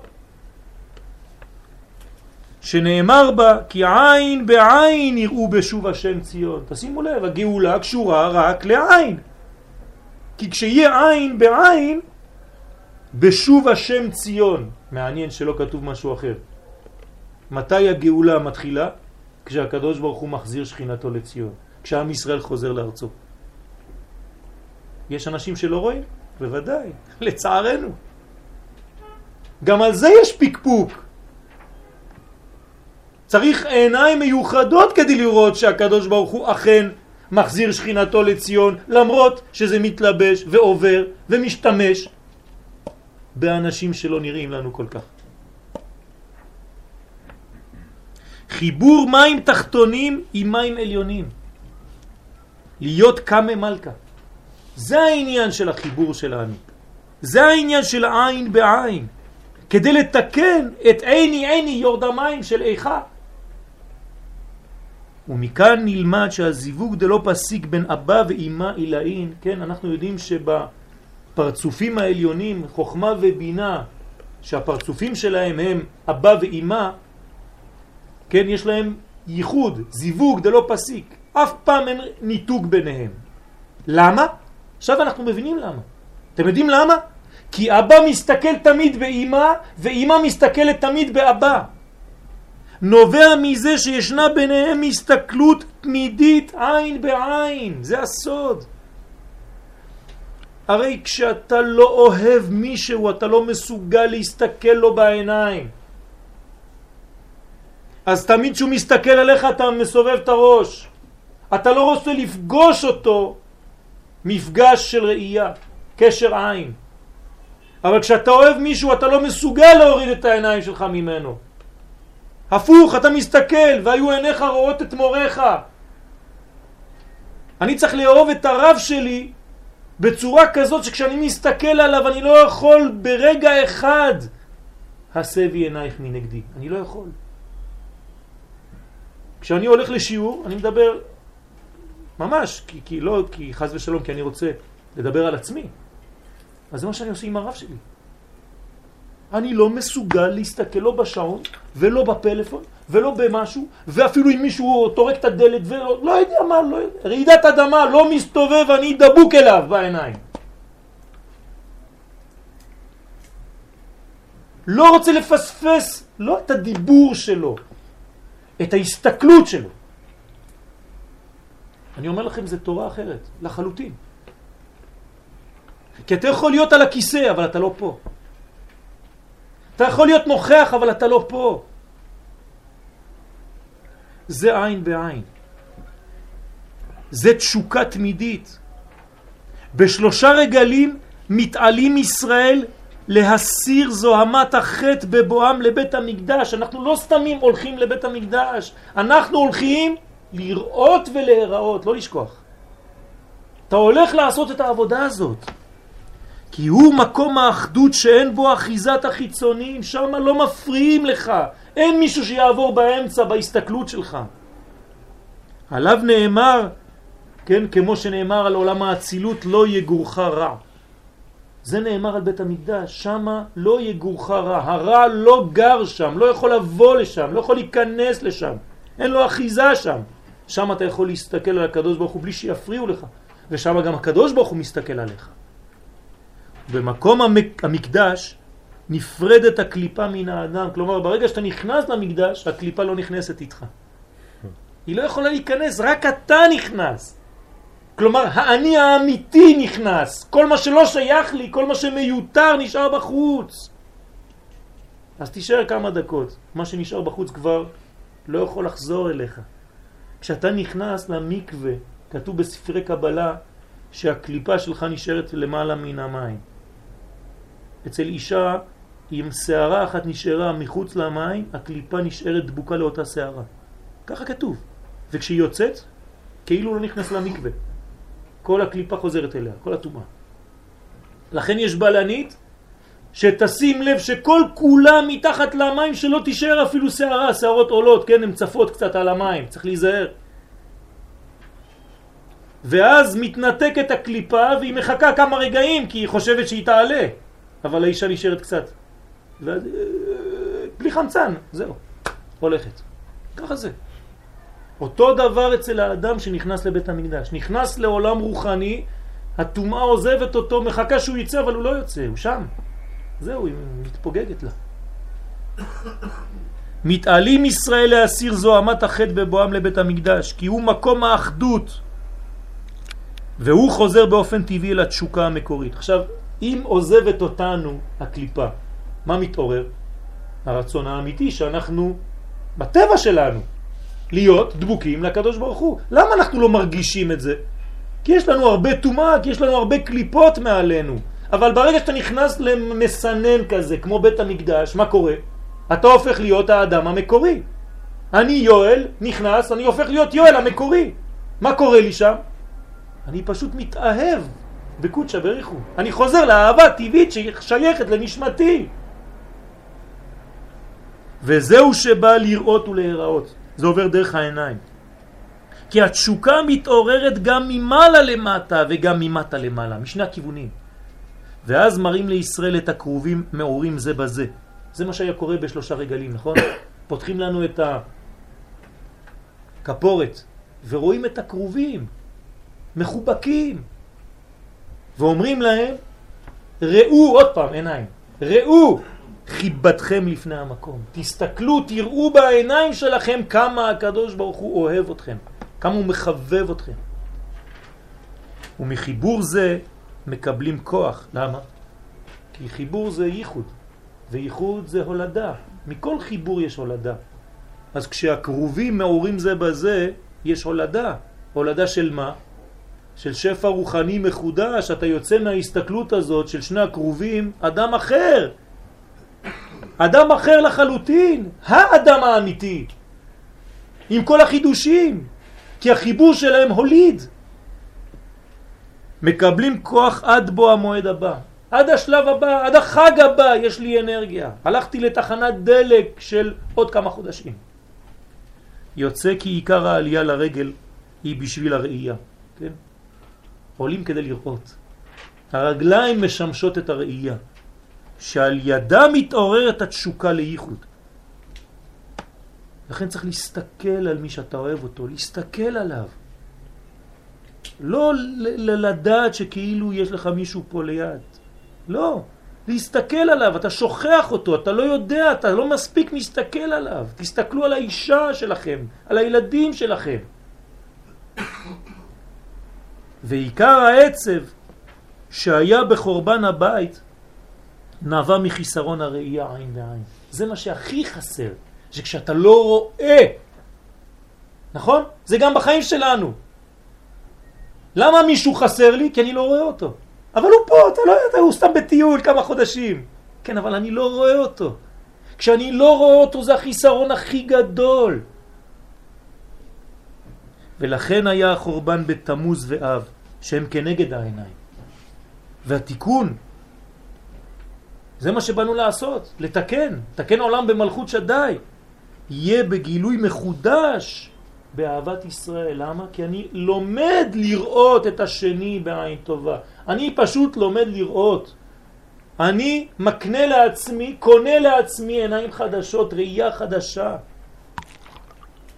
שנאמר בה, כי עין בעין יראו בשוב השם ציון. תשימו לב, הגאולה קשורה רק לעין. כי כשיהיה עין בעין, בשוב השם ציון. מעניין שלא כתוב משהו אחר. מתי הגאולה מתחילה? כשהקדוש ברוך הוא מחזיר שכינתו לציון. כשעם ישראל חוזר לארצו. יש אנשים שלא רואים? בוודאי, לצערנו. גם על זה יש פיקפוק. צריך עיניים מיוחדות כדי לראות שהקדוש ברוך הוא אכן מחזיר שכינתו לציון, למרות שזה מתלבש ועובר ומשתמש באנשים שלא נראים לנו כל כך. חיבור מים תחתונים עם מים עליונים. להיות קמא מלכה. זה העניין של החיבור שלנו. זה העניין של העין בעין. כדי לתקן את עיני עיני יורד המים של איכה. ומכאן נלמד שהזיווג דלא פסיק בין אבא ואימא אילאין, כן, אנחנו יודעים שבפרצופים העליונים, חוכמה ובינה, שהפרצופים שלהם הם אבא ואימא, כן, יש להם ייחוד, זיווג דלא פסיק, אף פעם אין ניתוק ביניהם. למה? עכשיו אנחנו מבינים למה. אתם יודעים למה? כי אבא מסתכל תמיד באימא, ואימא מסתכלת תמיד באבא. נובע מזה שישנה ביניהם הסתכלות תמידית עין בעין, זה הסוד. הרי כשאתה לא אוהב מישהו, אתה לא מסוגל להסתכל לו בעיניים. אז תמיד כשהוא מסתכל עליך אתה מסובב את הראש. אתה לא רוצה לפגוש אותו מפגש של ראייה, קשר עין. אבל כשאתה אוהב מישהו אתה לא מסוגל להוריד את העיניים שלך ממנו. הפוך, אתה מסתכל, והיו עיניך רואות את מוריך. אני צריך לאהוב את הרב שלי בצורה כזאת שכשאני מסתכל עליו אני לא יכול ברגע אחד הסבי עינייך מנגדי. אני לא יכול. כשאני הולך לשיעור, אני מדבר ממש, כי, כי לא, כי חז ושלום, כי אני רוצה לדבר על עצמי. אז זה מה שאני עושה עם הרב שלי. אני לא מסוגל להסתכל לא בשעון ולא בפלאפון ולא במשהו, ואפילו אם מישהו טורק את הדלת ולא לא יודע מה, לא יודע. רעידת אדמה לא מסתובב, אני דבוק אליו בעיניים. לא רוצה לפספס לא את הדיבור שלו, את ההסתכלות שלו. אני אומר לכם, זה תורה אחרת, לחלוטין. כי אתה יכול להיות על הכיסא, אבל אתה לא פה. אתה יכול להיות נוכח, אבל אתה לא פה. זה עין בעין. זה תשוקה תמידית. בשלושה רגלים מתעלים ישראל להסיר זוהמת החטא בבואם לבית המקדש. אנחנו לא סתמים הולכים לבית המקדש, אנחנו הולכים לראות ולהיראות, לא לשכוח. אתה הולך לעשות את העבודה הזאת. כי הוא מקום האחדות שאין בו אחיזת החיצונים, שם לא מפריעים לך, אין מישהו שיעבור באמצע בהסתכלות שלך. עליו נאמר, כן, כמו שנאמר על עולם האצילות, לא יגורך רע. זה נאמר על בית המקדש, שם לא יגורך רע, הרע לא גר שם, לא יכול לבוא לשם, לא יכול להיכנס לשם, אין לו אחיזה שם. שם אתה יכול להסתכל על הקדוש ברוך הוא בלי שיפריעו לך, ושם גם הקדוש ברוך הוא מסתכל עליך. במקום המק... המקדש נפרדת הקליפה מן האדם, כלומר ברגע שאתה נכנס למקדש, הקליפה לא נכנסת איתך. היא לא יכולה להיכנס, רק אתה נכנס. כלומר, האני האמיתי נכנס. כל מה שלא שייך לי, כל מה שמיותר נשאר בחוץ. אז תישאר כמה דקות. מה שנשאר בחוץ כבר לא יכול לחזור אליך. כשאתה נכנס למקווה, כתוב בספרי קבלה שהקליפה שלך נשארת למעלה מן המים. אצל אישה, אם שערה אחת נשארה מחוץ למים, הקליפה נשארת דבוקה לאותה שערה. ככה כתוב. וכשהיא יוצאת, כאילו לא נכנס למקווה. כל הקליפה חוזרת אליה, כל הטומאה. לכן יש בלנית שתשים לב שכל כולה מתחת למים שלא תישאר אפילו שערה, שערות עולות, כן, הן צפות קצת על המים, צריך להיזהר. ואז מתנתקת הקליפה והיא מחכה כמה רגעים כי היא חושבת שהיא תעלה, אבל האישה נשארת קצת. ואז, אה, בלי חמצן, זהו, הולכת. ככה זה. אותו דבר אצל האדם שנכנס לבית המקדש. נכנס לעולם רוחני, הטומאה עוזבת אותו, מחכה שהוא יצא, אבל הוא לא יוצא, הוא שם. זהו, היא מתפוגגת לה. מתעלים ישראל להסיר זוהמת החטא בבואם לבית המקדש, כי הוא מקום האחדות, והוא חוזר באופן טבעי לתשוקה המקורית. עכשיו, אם עוזבת אותנו הקליפה, מה מתעורר? הרצון האמיתי שאנחנו, בטבע שלנו, להיות דבוקים לקדוש ברוך הוא. למה אנחנו לא מרגישים את זה? כי יש לנו הרבה תומה, כי יש לנו הרבה קליפות מעלינו. אבל ברגע שאתה נכנס למסנן כזה, כמו בית המקדש, מה קורה? אתה הופך להיות האדם המקורי. אני יואל, נכנס, אני הופך להיות יואל המקורי. מה קורה לי שם? אני פשוט מתאהב בקודשא בריחו. אני חוזר לאהבה טבעית ששייכת לנשמתי. וזהו שבא לראות ולהיראות. זה עובר דרך העיניים. כי התשוקה מתעוררת גם ממעלה למטה וגם ממטה למעלה, משני הכיוונים. ואז מראים לישראל את הקרובים מעורים זה בזה. זה מה שהיה קורה בשלושה רגלים, נכון? פותחים לנו את הכפורת ורואים את הקרובים, מחובקים, ואומרים להם, ראו, עוד פעם, עיניים, ראו חיבתכם לפני המקום. תסתכלו, תראו בעיניים שלכם כמה הקדוש ברוך הוא אוהב אתכם, כמה הוא מחבב אתכם. ומחיבור זה מקבלים כוח. למה? כי חיבור זה ייחוד, וייחוד זה הולדה. מכל חיבור יש הולדה. אז כשהקרובים מעורים זה בזה, יש הולדה. הולדה של מה? של שפע רוחני מחודש, אתה יוצא מההסתכלות הזאת של שני הקרובים, אדם אחר. אדם אחר לחלוטין, האדם האמיתי, עם כל החידושים, כי החיבור שלהם הוליד. מקבלים כוח עד בו המועד הבא. עד השלב הבא, עד החג הבא יש לי אנרגיה. הלכתי לתחנת דלק של עוד כמה חודשים. יוצא כי עיקר העלייה לרגל היא בשביל הראייה. כן? עולים כדי לראות. הרגליים משמשות את הראייה, שעל ידה מתעוררת התשוקה לייחוד. לכן צריך להסתכל על מי שאתה אוהב אותו, להסתכל עליו. לא לדעת שכאילו יש לך מישהו פה ליד. לא, להסתכל עליו, אתה שוכח אותו, אתה לא יודע, אתה לא מספיק מסתכל עליו. תסתכלו על האישה שלכם, על הילדים שלכם. ועיקר העצב שהיה בחורבן הבית נבע מחיסרון הראייה עין בעין. זה מה שהכי חסר, שכשאתה לא רואה, נכון? זה גם בחיים שלנו. למה מישהו חסר לי? כי אני לא רואה אותו. אבל הוא פה, אתה לא יודע, הוא סתם בטיול כמה חודשים. כן, אבל אני לא רואה אותו. כשאני לא רואה אותו זה החיסרון הכי גדול. ולכן היה החורבן בתמוז ואב, שהם כנגד העיניים. והתיקון, זה מה שבאנו לעשות, לתקן, לתקן עולם במלכות שדי. יהיה בגילוי מחודש באהבת ישראל. למה? כי אני לומד לראות את השני בעין טובה. אני פשוט לומד לראות. אני מקנה לעצמי, קונה לעצמי עיניים חדשות, ראייה חדשה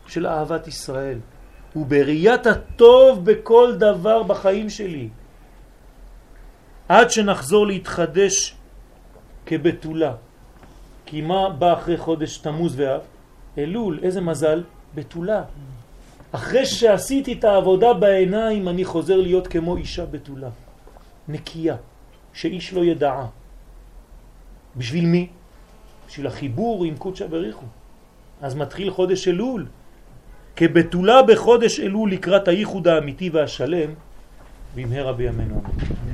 של אהבת ישראל. ובראיית הטוב בכל דבר בחיים שלי. עד שנחזור להתחדש כבתולה. כי מה בא אחרי חודש תמוז ואב? אלול, איזה מזל? בתולה. אחרי שעשיתי את העבודה בעיניים אני חוזר להיות כמו אישה בתולה. נקייה, שאיש לא ידעה. בשביל מי? בשביל החיבור עם קודשא בריחו. אז מתחיל חודש אלול. כבתולה בחודש אלול לקראת הייחוד האמיתי והשלם, במהרה בימינו אמן.